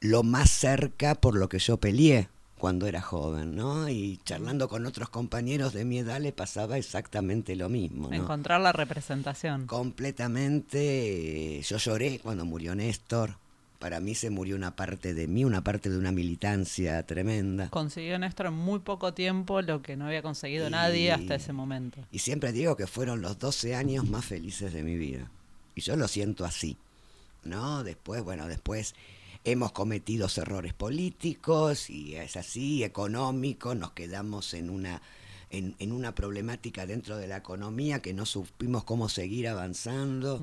lo más cerca por lo que yo peleé cuando era joven, ¿no? Y charlando con otros compañeros de mi edad le pasaba exactamente lo mismo, ¿no? Encontrar la representación. Completamente, eh, yo lloré cuando murió Néstor. Para mí se murió una parte de mí, una parte de una militancia tremenda. Consiguió Néstor en muy poco tiempo lo que no había conseguido Y- nadie hasta ese momento. Y siempre digo que fueron los 12 años más felices de mi vida. Y yo lo siento así. ¿No? Después, bueno, después hemos cometido errores políticos y es así, económicos, nos quedamos en una en, en una problemática dentro de la economía que no supimos cómo seguir avanzando.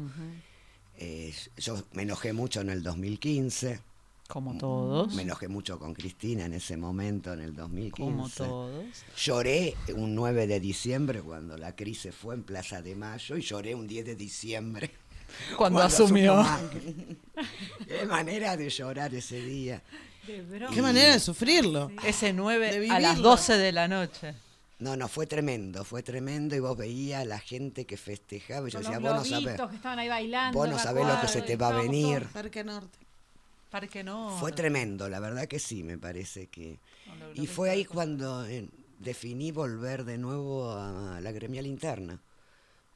Eh, yo me enojé mucho en el 2015. Como todos. Me enojé mucho con Cristina en ese momento, en el 2015. Como todos. Lloré un 9 de diciembre cuando la crisis fue en Plaza de Mayo y lloré un 10 de diciembre. Cuando asumió. Macri. Qué manera de llorar ese día. Qué manera de sufrirlo. Ese 9 De a las vivirlo. 12 de la noche. No, no, fue tremendo, fue tremendo y vos veías a la gente que festejaba y yo Con decía, los vos no sabés, que estaban ahí bailando. vos no sabés lo que se te va a venir. Parque Norte. Parque no. Fue tremendo, la verdad que sí, me parece que... Y fue ahí cuando eh, definí volver de nuevo a la gremial interna,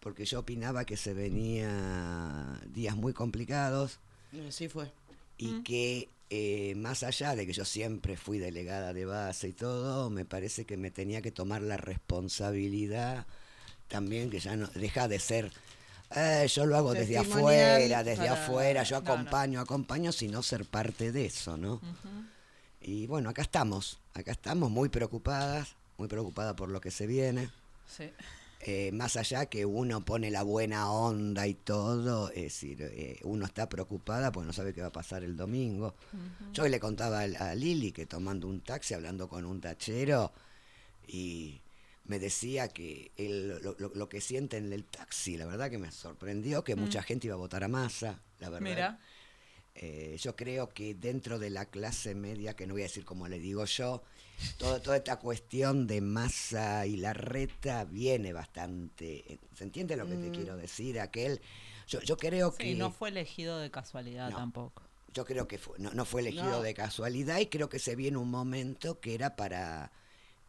porque yo opinaba que se venía días muy complicados Y Así fue. Y que eh, más allá de que yo siempre fui delegada de base y todo, me parece que me tenía que tomar la responsabilidad también que ya no deja de ser "Eh, yo lo hago desde afuera, desde para- afuera, yo No, no. acompaño, acompaño, sino ser parte de eso, ¿no? Y bueno, acá estamos, acá estamos muy preocupadas, muy preocupadas por lo que se viene. Sí. Eh, más allá que uno pone la buena onda y todo, es decir, eh, uno está preocupada porque no sabe qué va a pasar el domingo. Yo hoy le contaba a, a Lili que tomando un taxi, hablando con un tachero, y me decía que él, lo, lo- lo que siente en el taxi, la verdad que me sorprendió que mucha gente iba a votar a masa, la verdad. Mira. Eh, yo creo que dentro de la clase media, que no voy a decir como le digo yo, todo, toda esta cuestión de masa y la reta viene bastante. ¿Se entiende lo que te quiero decir? Aquel. Yo, yo creo que. No fue elegido de casualidad No. tampoco. Yo creo que fue- no, no fue elegido No. de casualidad y creo que se viene un momento que era para,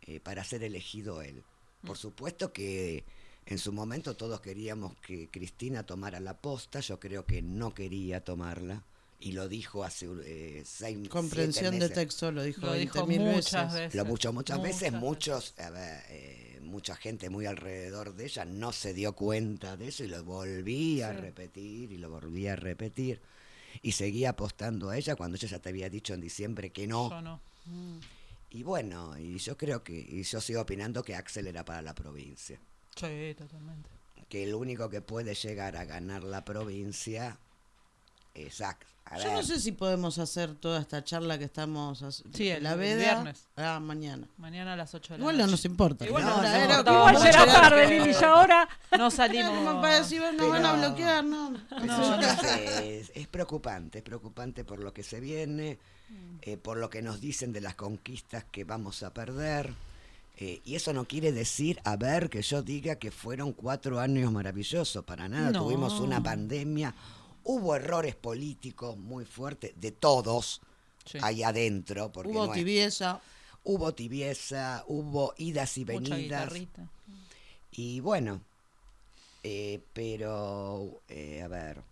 eh, para ser elegido él. Por supuesto que en su momento todos queríamos que Cristina tomara la posta, yo creo que no quería tomarla y lo dijo hace eh, seis Comprensión siete de meses. texto, lo dijo Lo 20 dijo mil muchas veces. veces. Lo mucho, muchas, veces, muchos, a ver, eh, mucha gente muy alrededor de ella no se dio cuenta de eso y lo volví a repetir y lo volví a repetir. Y seguía apostando a ella cuando ella ya te había dicho en diciembre que no. Yo no. Y bueno, y yo creo que, y yo sigo opinando que Axel era para la provincia. Sí, totalmente. Que el único que puede llegar a ganar la provincia A Yo no sé si podemos hacer toda esta charla que estamos haciendo. Sí, el- la el veda. viernes. Ah, mañana. Mañana a las 8 de la Igual no noche. nos importa. Igual no nos era importa. Igual a llegar- tarde, Lili, ya ahora. No salimos. Decir, bueno, nos van a bloquear, ¿no? No es, es preocupante, es preocupante por lo que se viene, eh, por lo que nos dicen de las conquistas que vamos a perder. eh, y eso no quiere decir, a ver, que yo diga que fueron cuatro años maravillosos, para nada. No. Tuvimos una pandemia, hubo errores políticos muy fuertes, de todos, Sí. ahí adentro. Porque Hubo no es- tibieza. hubo tibieza, hubo idas y venidas. Y bueno, eh, pero, eh, a ver,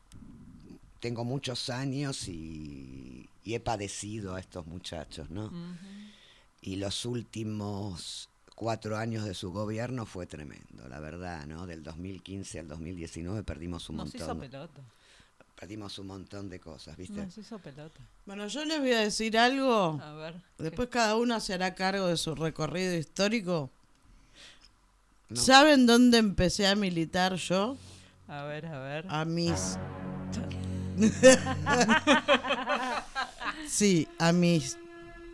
tengo muchos años y, y he padecido a estos muchachos, ¿no? Y los últimos cuatro años de su gobierno fue tremendo, la verdad, ¿no? Del 2015 al 2019 perdimos un Nos hizo montón. pelota. Perdimos un montón de cosas, ¿viste? Nos hizo pelota. Bueno, yo les voy a decir algo. A ver. Después cada uno se hará cargo de su recorrido histórico. No. ¿Saben dónde empecé a militar yo? A ver, a ver. A mis... sí, a mis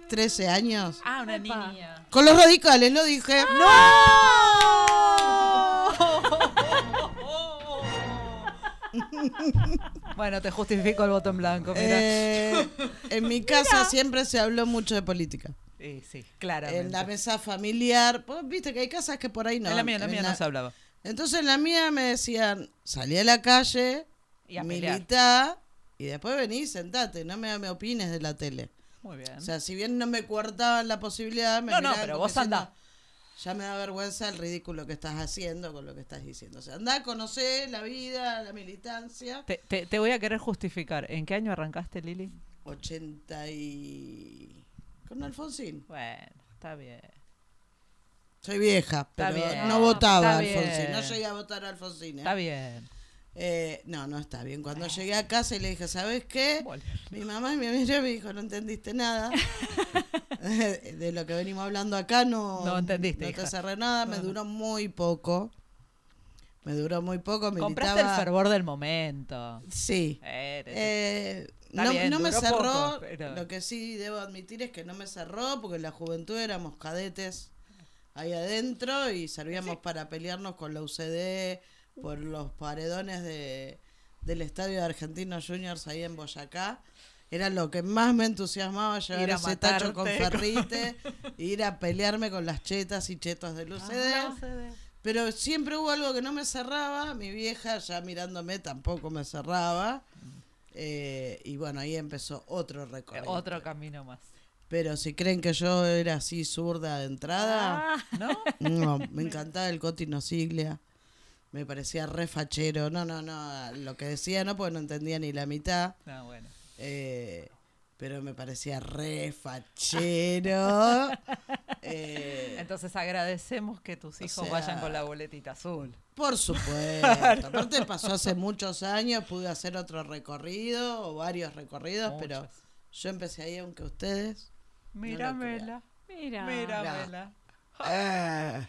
13 años. Ah, una niña. Con los radicales, lo dije. Bueno, te justifico el voto en blanco, mira. Eh, en mi casa siempre se habló mucho de política. Sí, sí, claramente. En la mesa familiar, pues, viste que hay casas que por ahí no. En la mía, en la en mía no se hablaba. Entonces en la mía me decían, salí a la calle, Y a pelear. militá, y después vení, sentate, no me, me opines de la tele. Muy bien. O sea, si bien no me coartaban la posibilidad, me No, no, pero vos diciendo, andá. Ya me da vergüenza el ridículo que estás haciendo con lo que estás diciendo. O sea, andá, conocé la vida, la militancia. Te, te- te voy a querer justificar. ¿En qué año arrancaste, Lili? 80 y... Con Alfonsín. Bueno, está bien. Soy vieja, pero bien. no votaba a Alfonsín. No llegué a votar a Alfonsín. ¿eh? Está bien. Eh, no, no está bien. Cuando llegué a casa y le dije, ¿sabes qué? Mi mamá y mi amiga me dijo, no entendiste nada. de lo que venimos hablando acá no, No entendiste, No te hija. cerré nada, me duró muy poco. Me duró muy poco. Compraste el militaba- fervor del momento. Sí. Eres- Eh, no, bien, no me cerró. poco, pero- Lo que sí debo admitir es que no me cerró porque en la juventud éramos cadetes ahí adentro y servíamos para pelearnos con la UCD por los paredones de, del estadio de Argentinos Juniors ahí en Boyacá. Era lo que más me entusiasmaba llevar ese tacho con ferrite, ir a pelearme con las chetas y chetos del UCD. Ah, Pero siempre hubo algo que no me cerraba. Mi vieja, ya mirándome, tampoco me cerraba. Eh, y bueno, ahí empezó otro recorrido. Otro camino más. Pero si creen que yo era así zurda de entrada, Ah, ¿No? no, me encantaba el Cotino Siglia. Me parecía re fachero. No, no, no. Lo que decía no, porque no entendía ni la mitad. No, bueno. Eh, pero me parecía re fachero. Eh, Entonces agradecemos que tus o hijos sea, vayan con la boletita azul. Por supuesto. Aparte pasó hace muchos años, pude hacer otro recorrido o varios recorridos, pero yo empecé ahí aunque ustedes. Míramela. Mira, Míramela. Ah,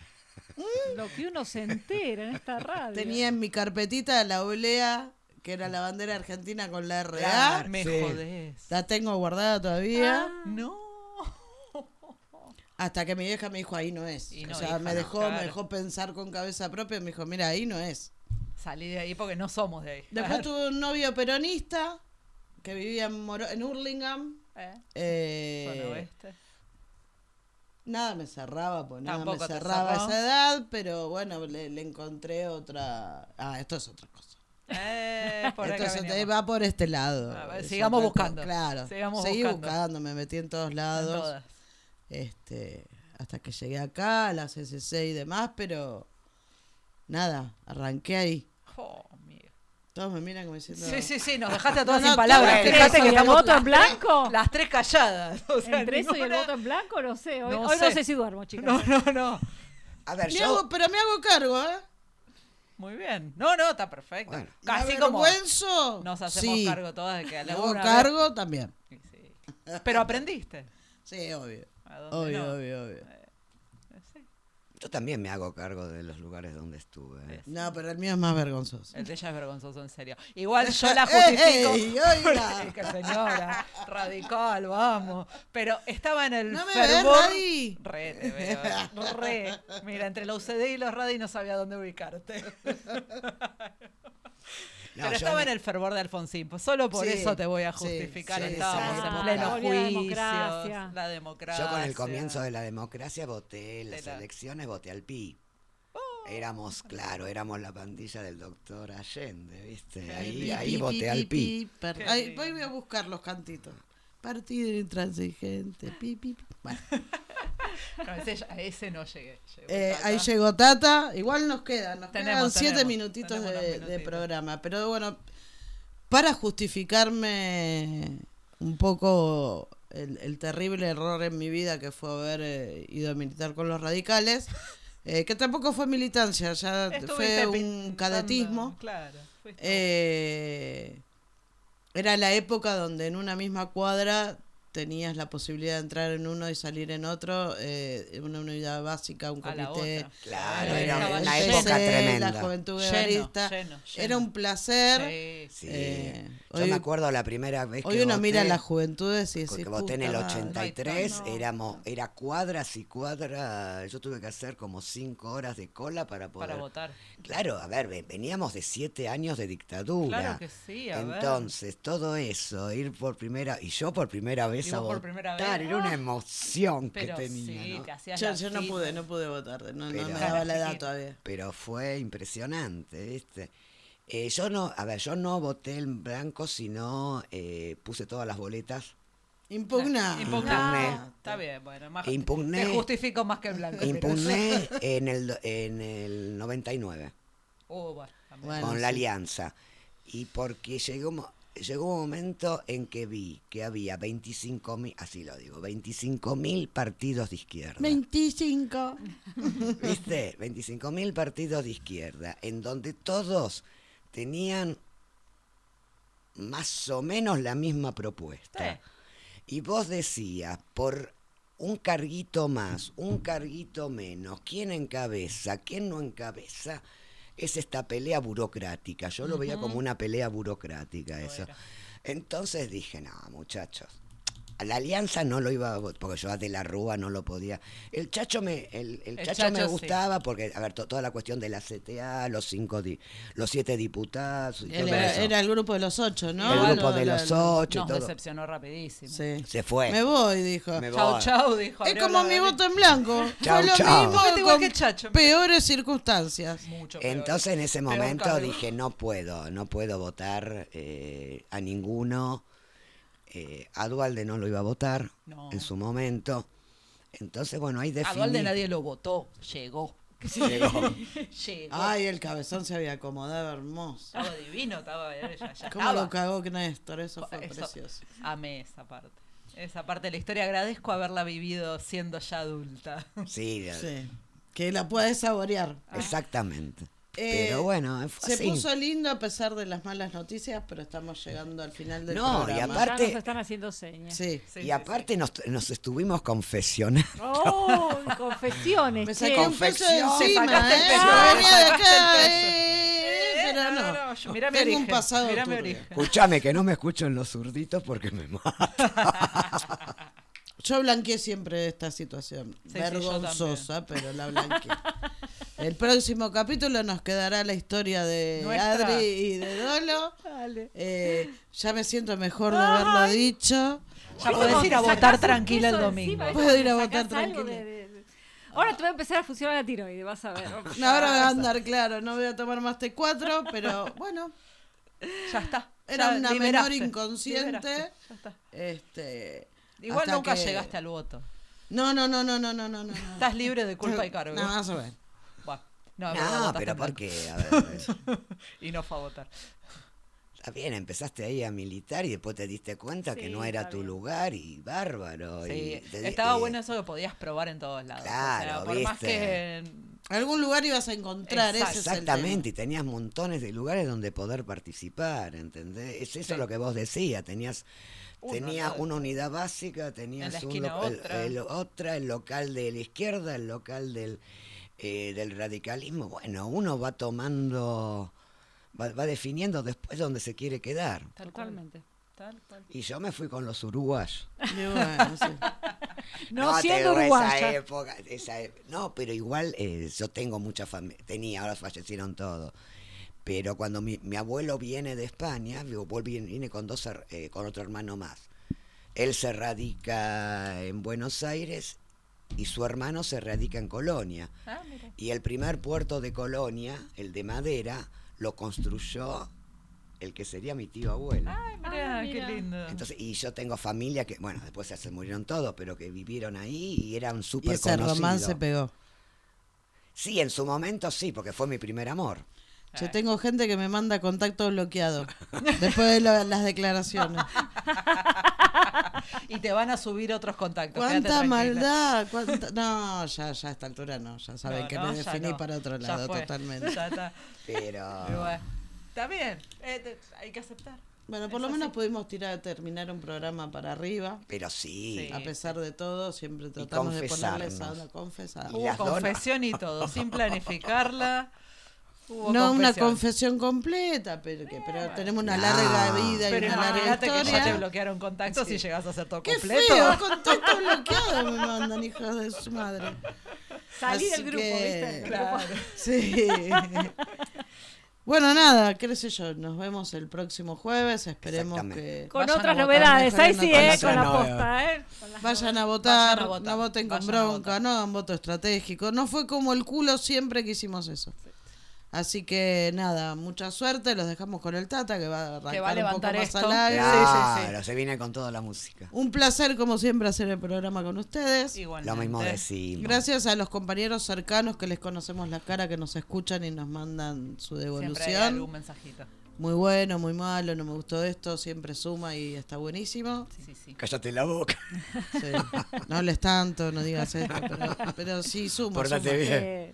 lo que uno se entera en esta radio. Tenía en mi carpetita la oblea, que era la bandera argentina con la RA. Claro. Me Sí. jodés. La tengo guardada todavía. No. Hasta que mi vieja me dijo, ahí no es. Y o sea, hija, me no, dejó, claro. me dejó pensar con cabeza propia. Me dijo, mira, ahí no es. Salí de ahí porque no somos de ahí. Después tuve un novio peronista que vivía en, Moro- en Hurlingham. ¿Eh? Eh, oeste. Nada me cerraba, pues nada Tampoco me cerraba cerró. esa edad, pero bueno, le, le encontré otra. Ah, esto es otra. Eh, por Entonces te va por este lado. A ver, Es sigamos buscando. Claro. Sigamos Seguí buscando. buscando. me metí en todos lados. En todas. Este, hasta que llegué acá, a la CCC y demás, pero nada, arranqué ahí. Oh, mira. Todos me miran como diciendo. Sí, sí, sí, nos dejaste a todas No, sin no, palabras. Fíjate que estamos voto en blanco. Las tres calladas. O sea, Entre eso y el voto en blanco, no sé. Hoy No hoy no sé. sé si duermo, chicas. No, no, no. A ver, Me yo. hago- pero me hago cargo, ¿eh? Muy bien. No, no, está perfecto. Bueno. Casi ¿Me como nos hacemos Sí. cargo todas de que alguna cargo también. vez- Sí, sí. Pero aprendiste. Sí, obvio. ¿A dónde Obvio, no? obvio, obvio. Sí. Yo también me hago cargo de los lugares donde estuve. ¿eh? No, pero el mío es más vergonzoso. El de ella es vergonzoso, en serio. Igual yo la justifico. ¡Ey, que señora, radical, vamos. Pero estaba en el ¿No me fervor. ves? Re, te veo, re. Mira, entre la UCD y los Radi no sabía dónde ubicarte. No, Pero estaba en- en el fervor de Alfonsín, pues solo por Sí, eso te voy a justificar. sí, Estábamos sí, en pleno la juicio, democracia. la democracia. Yo con el comienzo de la democracia voté en las De la- elecciones, voté al PI. Éramos, claro, éramos la pandilla del doctor Allende, ¿viste? Ahí, Pi, ahí pi, voté pi, al pi, voy a buscar los cantitos. Partido intransigente. Pi, pi, pi. Bueno, No, ese, a ese no llegué. Llegó eh, ahí llegó Tata. Igual nos quedan, nos Tenemos, quedan siete tenemos, minutitos tenemos de, programa. Pero bueno, para justificarme un poco el, el terrible error en mi vida que fue haber eh, ido a militar con los radicales, eh, que tampoco fue militancia, ya Estuviste fue un cadetismo. Claro. era la época donde en una misma cuadra tenías la posibilidad de entrar en uno y salir en otro, eh, una unidad básica, un A la comité. Claro, Ahí era una época PC, tremenda. La juventud Lleno, lleno, Era un placer. Sí, Sí. Eh, Yo hoy- me acuerdo la primera vez Hoy que uno voté, mira las juventudes y porque decís, voté en el "Puta madre". 83, no. éramos, era cuadras y cuadras, yo tuve que hacer como cinco horas de cola para poder... para votar. Claro, a ver, ve- veníamos de siete años de dictadura. Claro que sí, a ver. Entonces, todo eso, ir por primera, y yo por primera vez Vos por primera vez. era una emoción que Pero tenía, sí, ¿no? hacías Yo, la yo no pude, no pude votar, no, no Pero- me daba la edad todavía. Pero fue impresionante, ¿viste? Eh, yo no, a ver, yo no voté en blanco, sino eh, puse todas las boletas. Impugna. Impugné. Está bien, bueno. Más, Impugné. Te justifico más que el blanco. pero- Impugné en el, en el 99 Uh, bueno. Bueno, con la sí. alianza. Y porque llegó, llegó un momento en que vi que había 25 mil, así lo digo, 25 mil partidos de izquierda. 25. ¿Viste? 25 mil partidos de izquierda, en donde todos tenían más o menos la misma propuesta. Y vos decías, por un carguito más, un carguito menos, ¿quién encabeza? ¿Quién no encabeza? Es esta pelea burocrática. Yo lo veía como una pelea burocrática eso. Entonces dije, no, muchachos, la alianza no lo iba a votar, porque yo a De la Rúa no lo podía. El Chacho me, el, el El Chacho me sí. gustaba porque, a ver, to- toda la cuestión de la CTA, los cinco, di- los siete diputados y todo Era, eso. era el grupo de los ocho, ¿no? el grupo Lo- de lo- los ocho y Nos todo. decepcionó rapidísimo. Sí. Se fue. Me voy, dijo. Me Chau, voy. chau, dijo. Es como mi voto en blanco. Chau, Fue lo chau. mismo con que Chacho. peores circunstancias. Mucho peor. Entonces en ese momento dije, no puedo, no puedo votar eh, a ninguno. Eh, a Dualde no lo iba a votar No. en su momento. Entonces, bueno, ahí A definí. Dualde nadie lo votó. Llegó. Llegó. Llegó. Ay, el cabezón se había acomodado hermoso. Estaba divino, estaba. Ya, ya ¿Cómo estaba. lo cagó Néstor? Eso fue Eso- precioso. Amé esa parte. Esa parte de la historia agradezco haberla vivido siendo ya adulta. Sí, Sí. Que la puedes saborear. exactamente. Eh, Pero bueno, fue Se así. puso lindo a pesar de las malas noticias, pero estamos llegando al final del No, y programa. aparte- Ya nos están haciendo señas. Sí. Sí, y sí, aparte Nos, nos estuvimos confesionando. ¡Oh! Confesiones. Me saqué un peso de encima, ¿eh? peso, Yo venía de acá, eh, pero no, no. no, yo- mirá mi Tengo un origen, pasado turbio. origen. Escúchame, que no me escuchen los zurditos porque me matan. Yo blanqueé siempre esta situación. Sí, sí, Vergonzosa, pero la blanqueé. El próximo capítulo nos quedará la historia de Nuestra. Adri y de Dolo. Dale. Eh, ya me siento mejor de haberlo dicho. Ya podés ir a votar tranquila el domingo. encima. Puedo ir a votar tranquila. de- de- de- Ahora te va a empezar a funcionar la tiroides, vas a ver. No, ahora voy a andar claro, no voy a tomar más T4, pero bueno, Ya está. era ya una liberaste, menor inconsciente. ya está. Este, Igual nunca que- llegaste al voto. No, no, no, no, no, no, no. no. Estás libre de culpa y cargo. No, más o menos. No, pero porque, a ver, Y no fue a votar. está bien, empezaste ahí a militar y después te diste cuenta que Sí, no era tu bien. lugar y bárbaro. Sí, y te di- estaba eh, bueno eso que podías probar en todos lados. o sea, Claro, por más que Algún lugar ibas a encontrar, ese es el tema. Exactamente, y tenías montones de lugares donde poder participar, ¿entendés? Es eso lo que vos decías, tenías Uno, ¿no? una unidad básica, tenías un esquina lo- el- otra. el otra, el local de la izquierda, el local del, eh, del radicalismo. Bueno, uno va tomando, va, va definiendo después dónde se quiere quedar. Totalmente. tal. Y yo me fui con los uruguayos. Y bueno, sí. No, siendo uruguaya. Esa época, esa ep- no, pero igual eh, yo tengo mucha familia, tenía, ahora fallecieron todos. Pero cuando mi, mi abuelo viene de España, yo volví- vine con dos eh, con otro hermano más. Él se radica en Buenos Aires y su hermano se radica en Colonia. Ah, mira. Y el primer puerto de Colonia, el de madera, lo construyó el que sería mi tío abuelo. Ay, mirá, Ah, qué lindo. Entonces, y yo tengo familia que, bueno, después se murieron todos, pero que vivieron ahí y eran Y súper ese conocidos. romance pegó. Sí, en su momento sí, porque fue mi primer amor. Yo tengo gente que me manda contacto bloqueado después de la- las declaraciones. y te van a subir otros contactos. ¿Cuánta maldad? cuánta- No, ya, ya a esta altura no. Ya saben No, que no, me definí no. para otro lado totalmente. Ya está. Pero Pero bueno, está bien. eh, te- hay que aceptar. Bueno, por Es lo menos así. pudimos tirar, terminar un programa para arriba. pero sí. Sí. A pesar de todo, siempre tratamos de ponerles a una confesada. Hubo confesión y todo, sin planificarla. Hubo No una confesión. completa, pero que pero tenemos una larga No. vida y Pero una larga imagínate que ya te historia. bloquearon contactos y llegas a hacer todo Qué completo. feo, contacto bloqueado me mandan, hijos de su madre. Salí Así del grupo, que- ¿viste? Claro. Sí. Bueno, nada, qué sé yo, nos vemos el próximo jueves, esperemos que Con otras novedades. Ahí sí, eh, cosa. con la posta, ¿eh? Vayan a Vayan votar, a votar, no voten con bronca, no hagan voto estratégico. No fue como el culo siempre que hicimos eso. Así que nada, mucha suerte, los dejamos con el Tata que va a arrancar Que va a un poco levantar más esto. al aire. Sí, sí, sí. Claro, se viene con toda la música. Un placer como siempre hacer el programa con ustedes. Igualmente. Lo mismo decimos. Gracias a los compañeros cercanos que les conocemos la cara, que nos escuchan y nos mandan su Siempre hay devolución. algún mensajito. Muy bueno, muy malo, no me gustó esto, siempre suma y está buenísimo. Sí, sí, sí. Cállate la boca. Sí. No hables tanto, no digas esto, pero, pero sí suma. Pórtate suma, bien.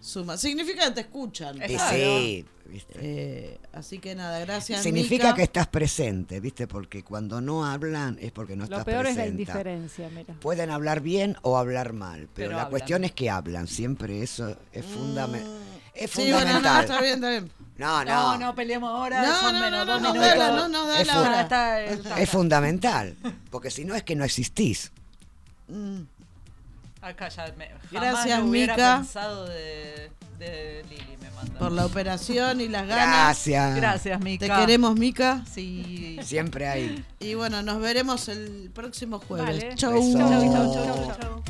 Suma. Significa que te escuchan. Claro. sí, ¿viste? Eh, así que nada, gracias. Significa Mica. que estás presente, ¿viste? Porque cuando no hablan es porque no estás lo peor es la presente. indiferencia, mira. Pueden hablar bien o hablar mal, pero, Pero la hablan. cuestión es que hablan. Siempre eso es, fundame- es Mm. Sí, bueno, no, fundamental. está bien, está bien. No, No, no, no, peleemos ahora. No, son no, menos no, dos no, dala, no, no, dala Es ahora. Ahora está el Tata. es fundamental. Porque si no es que no existís. Mm. Acá ya me, jamás Gracias, lo hubiera Mica. pensado de, de Lili, me manda. Por la operación y las ganas. Gracias. Gracias, Te Mica. queremos, Mica. Sí. Siempre hay. Y bueno, nos veremos el próximo jueves. Vale. Chau. Chau, chau, chau, chau, chau.